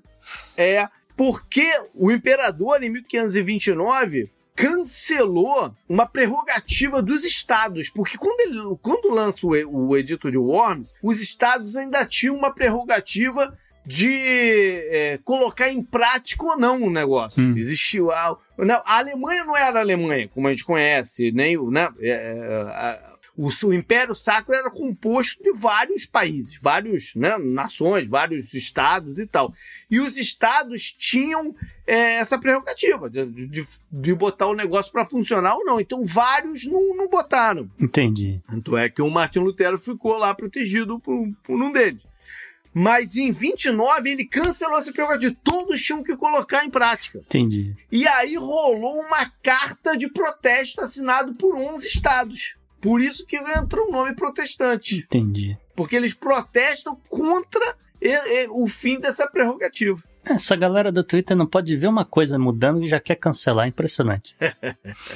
É porque o imperador, em 1529, cancelou uma prerrogativa dos estados. Porque quando, ele, quando lança o, o Edito de Worms, os estados ainda tinham uma prerrogativa de é, colocar em prática ou não o negócio. Hum. Existiu a, não, a Alemanha não era a Alemanha, como a gente conhece, nem o, né, é, a- o, o Império Sacro era composto de vários países, várias né, nações, vários estados e tal. E os estados tinham é, essa prerrogativa de, de, de botar o negócio para funcionar ou não. Então vários não, não botaram. Entendi. Tanto é que o Martin Lutero ficou lá protegido por, por um deles. Mas em 29 ele cancelou essa prerrogativa. Todos tinham que colocar em prática. Entendi. E aí rolou uma carta de protesto assinado por 11 estados. Por isso que entra o nome protestante. Entendi. Porque eles protestam contra o fim dessa prerrogativa. Essa galera do Twitter não pode ver uma coisa mudando e já quer cancelar. Impressionante.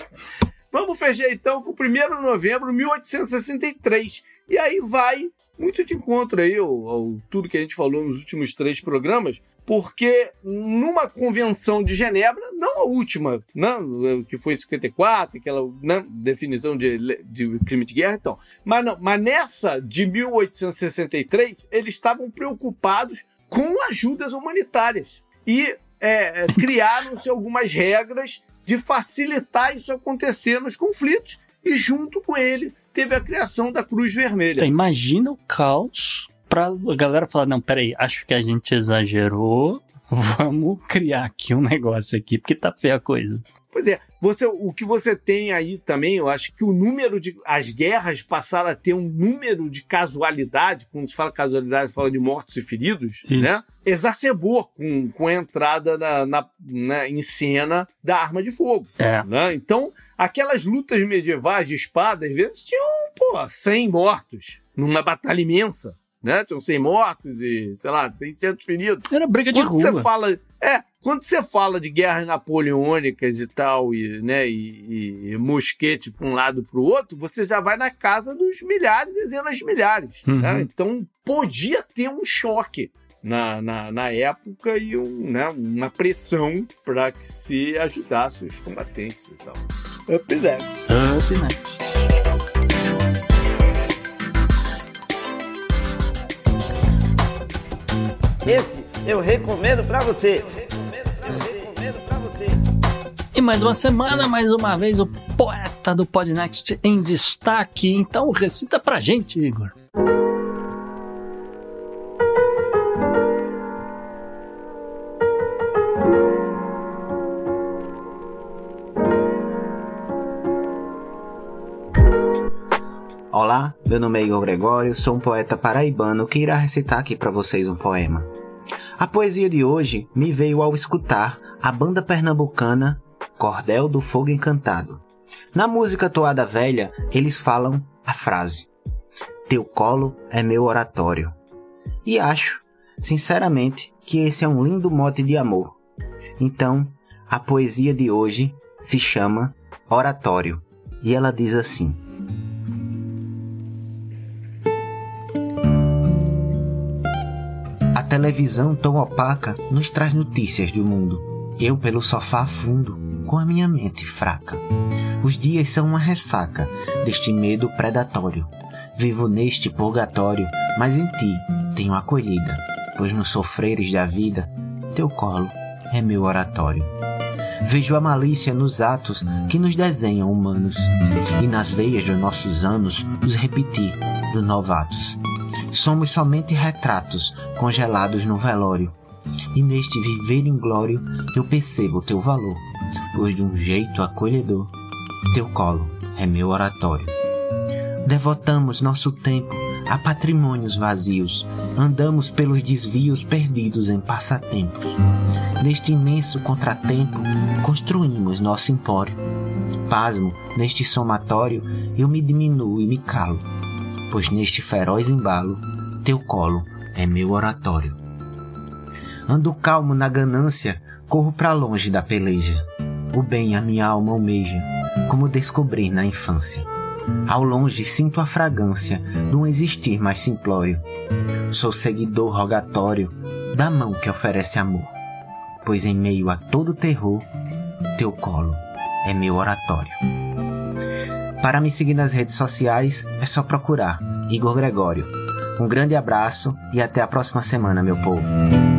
Vamos fechar então com o 1 de novembro de 1863. E aí vai muito de encontro aí ao, ao tudo que a gente falou nos últimos três programas, porque numa convenção de Genebra, não a última, né, que foi em 54, aquela né, definição de, de crime de guerra, então, mas, não, mas nessa de 1863, eles estavam preocupados com ajudas humanitárias. E é, é, criaram-se algumas regras de facilitar isso acontecer nos conflitos. E junto com ele teve a criação da Cruz Vermelha. Então, imagina o caos pra a galera falar, não, peraí, acho que a gente exagerou, vamos criar aqui um negócio aqui, porque tá feia a coisa. Pois é, você, o que você tem aí também, eu acho que o número de. As guerras passaram a ter um número de casualidade, quando se fala casualidade, se fala de mortos e feridos, Isso. né? Exacerbou com, com a entrada na, na, na- em cena da arma de fogo. É. né? Então, aquelas lutas medievais de espada, às vezes tinham, pô, 100 mortos numa batalha imensa. Né? Tinham 100 mortos e, sei lá, 600 feridos. Era briga de Quando rua. você fala. É, quando você fala de guerras napoleônicas e tal, e, né, e, e mosquete para um lado para o outro, você já vai na casa dos milhares, dezenas de milhares. Uhum. né? Então podia ter um choque na, na, na época e um, né, uma pressão para que se ajudasse os combatentes e tal. Up next. Up next. Esse eu recomendo pra você. E mais uma semana, mais uma vez, o poeta do Podnext em destaque. Então recita pra gente, Igor. Olá, meu nome é Igor Gregório, sou um poeta paraibano que irá recitar aqui para vocês um poema. A poesia de hoje me veio ao escutar a banda pernambucana Cordel do Fogo Encantado. Na música Toada Velha, eles falam a frase: Teu colo é meu oratório. E acho, sinceramente, que esse é um lindo mote de amor. Então, a poesia de hoje se chama Oratório e ela diz assim: A televisão tão opaca nos traz notícias do mundo. Eu pelo sofá fundo, com a minha mente fraca. Os dias são uma ressaca deste medo predatório. Vivo neste purgatório, mas em ti tenho acolhida, pois nos sofreres da vida, teu colo é meu oratório. Vejo a malícia nos atos que nos desenham humanos, e nas veias dos nossos anos os repetir dos novatos. Somos somente retratos congelados no velório, e neste viver inglório eu percebo teu valor, pois de um jeito acolhedor, teu colo é meu oratório. Devotamos nosso tempo a patrimônios vazios, andamos pelos desvios perdidos em passatempos. Neste imenso contratempo, construímos nosso empório. Pasmo, neste somatório, eu me diminuo e me calo, pois neste feroz embalo, teu colo é meu oratório. Ando calmo na ganância, corro para longe da peleja. O bem a minha alma almeja, como descobri na infância. Ao longe sinto a fragrância de um existir mais simplório. Sou seguidor rogatório da mão que oferece amor, pois em meio a todo terror, teu colo é meu oratório. Para me seguir nas redes sociais é só procurar Igor Gregório. Um grande abraço e até a próxima semana, meu povo.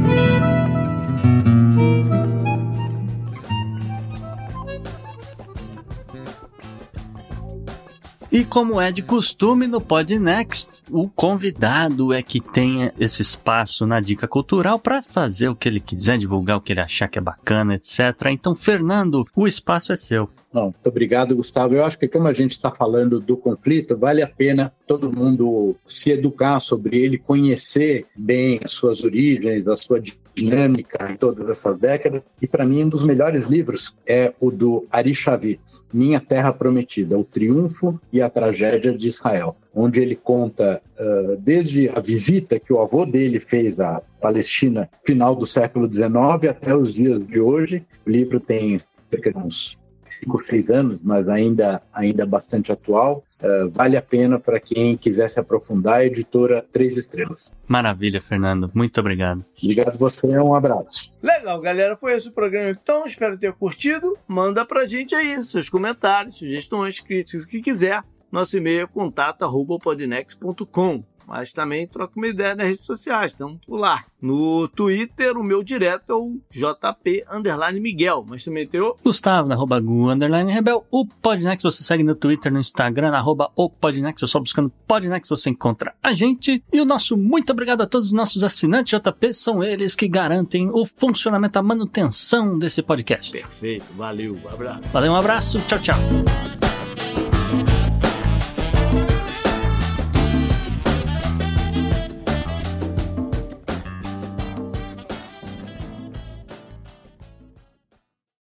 Como é de costume no Podnext, o convidado é que tenha esse espaço na dica cultural para fazer o que ele quiser, divulgar o que ele achar que é bacana, etc. Então, Fernando, o espaço é seu. Não, muito obrigado, Gustavo. Eu acho que como a gente está falando do conflito, vale a pena todo mundo se educar sobre ele, conhecer bem as suas origens, a sua dinâmica em todas essas décadas. E para mim, um dos melhores livros é o do Ari Shavitz, Minha Terra Prometida, o triunfo e a tragédia de Israel, onde ele conta uh, desde a visita que o avô dele fez à Palestina, final do século XIX até os dias de hoje. O livro tem cerca de uns cinco, seis anos, mas ainda, ainda bastante atual. Uh, vale a pena para quem quiser se aprofundar. A editora Três Estrelas. Maravilha, Fernando. Muito obrigado. Obrigado você. Um abraço. Legal, galera. Foi esse o programa então. Espero ter curtido. Manda pra gente aí seus comentários, sugestões, críticas, o que quiser. Nosso e-mail é contato.podnex.com mas também troca uma ideia nas redes sociais, então por lá. No Twitter, o meu direto é o JP Underline Miguel, mas também tem o Gustavo, na arroba Gu Underline Rebel. O Podnext você segue no Twitter, no Instagram, na arroba o Podnext, só buscando Podnext você encontra a gente. E o nosso muito obrigado a todos os nossos assinantes JP, são eles que garantem o funcionamento, a manutenção desse podcast. Perfeito, valeu, um abraço. Valeu, um abraço, tchau, tchau.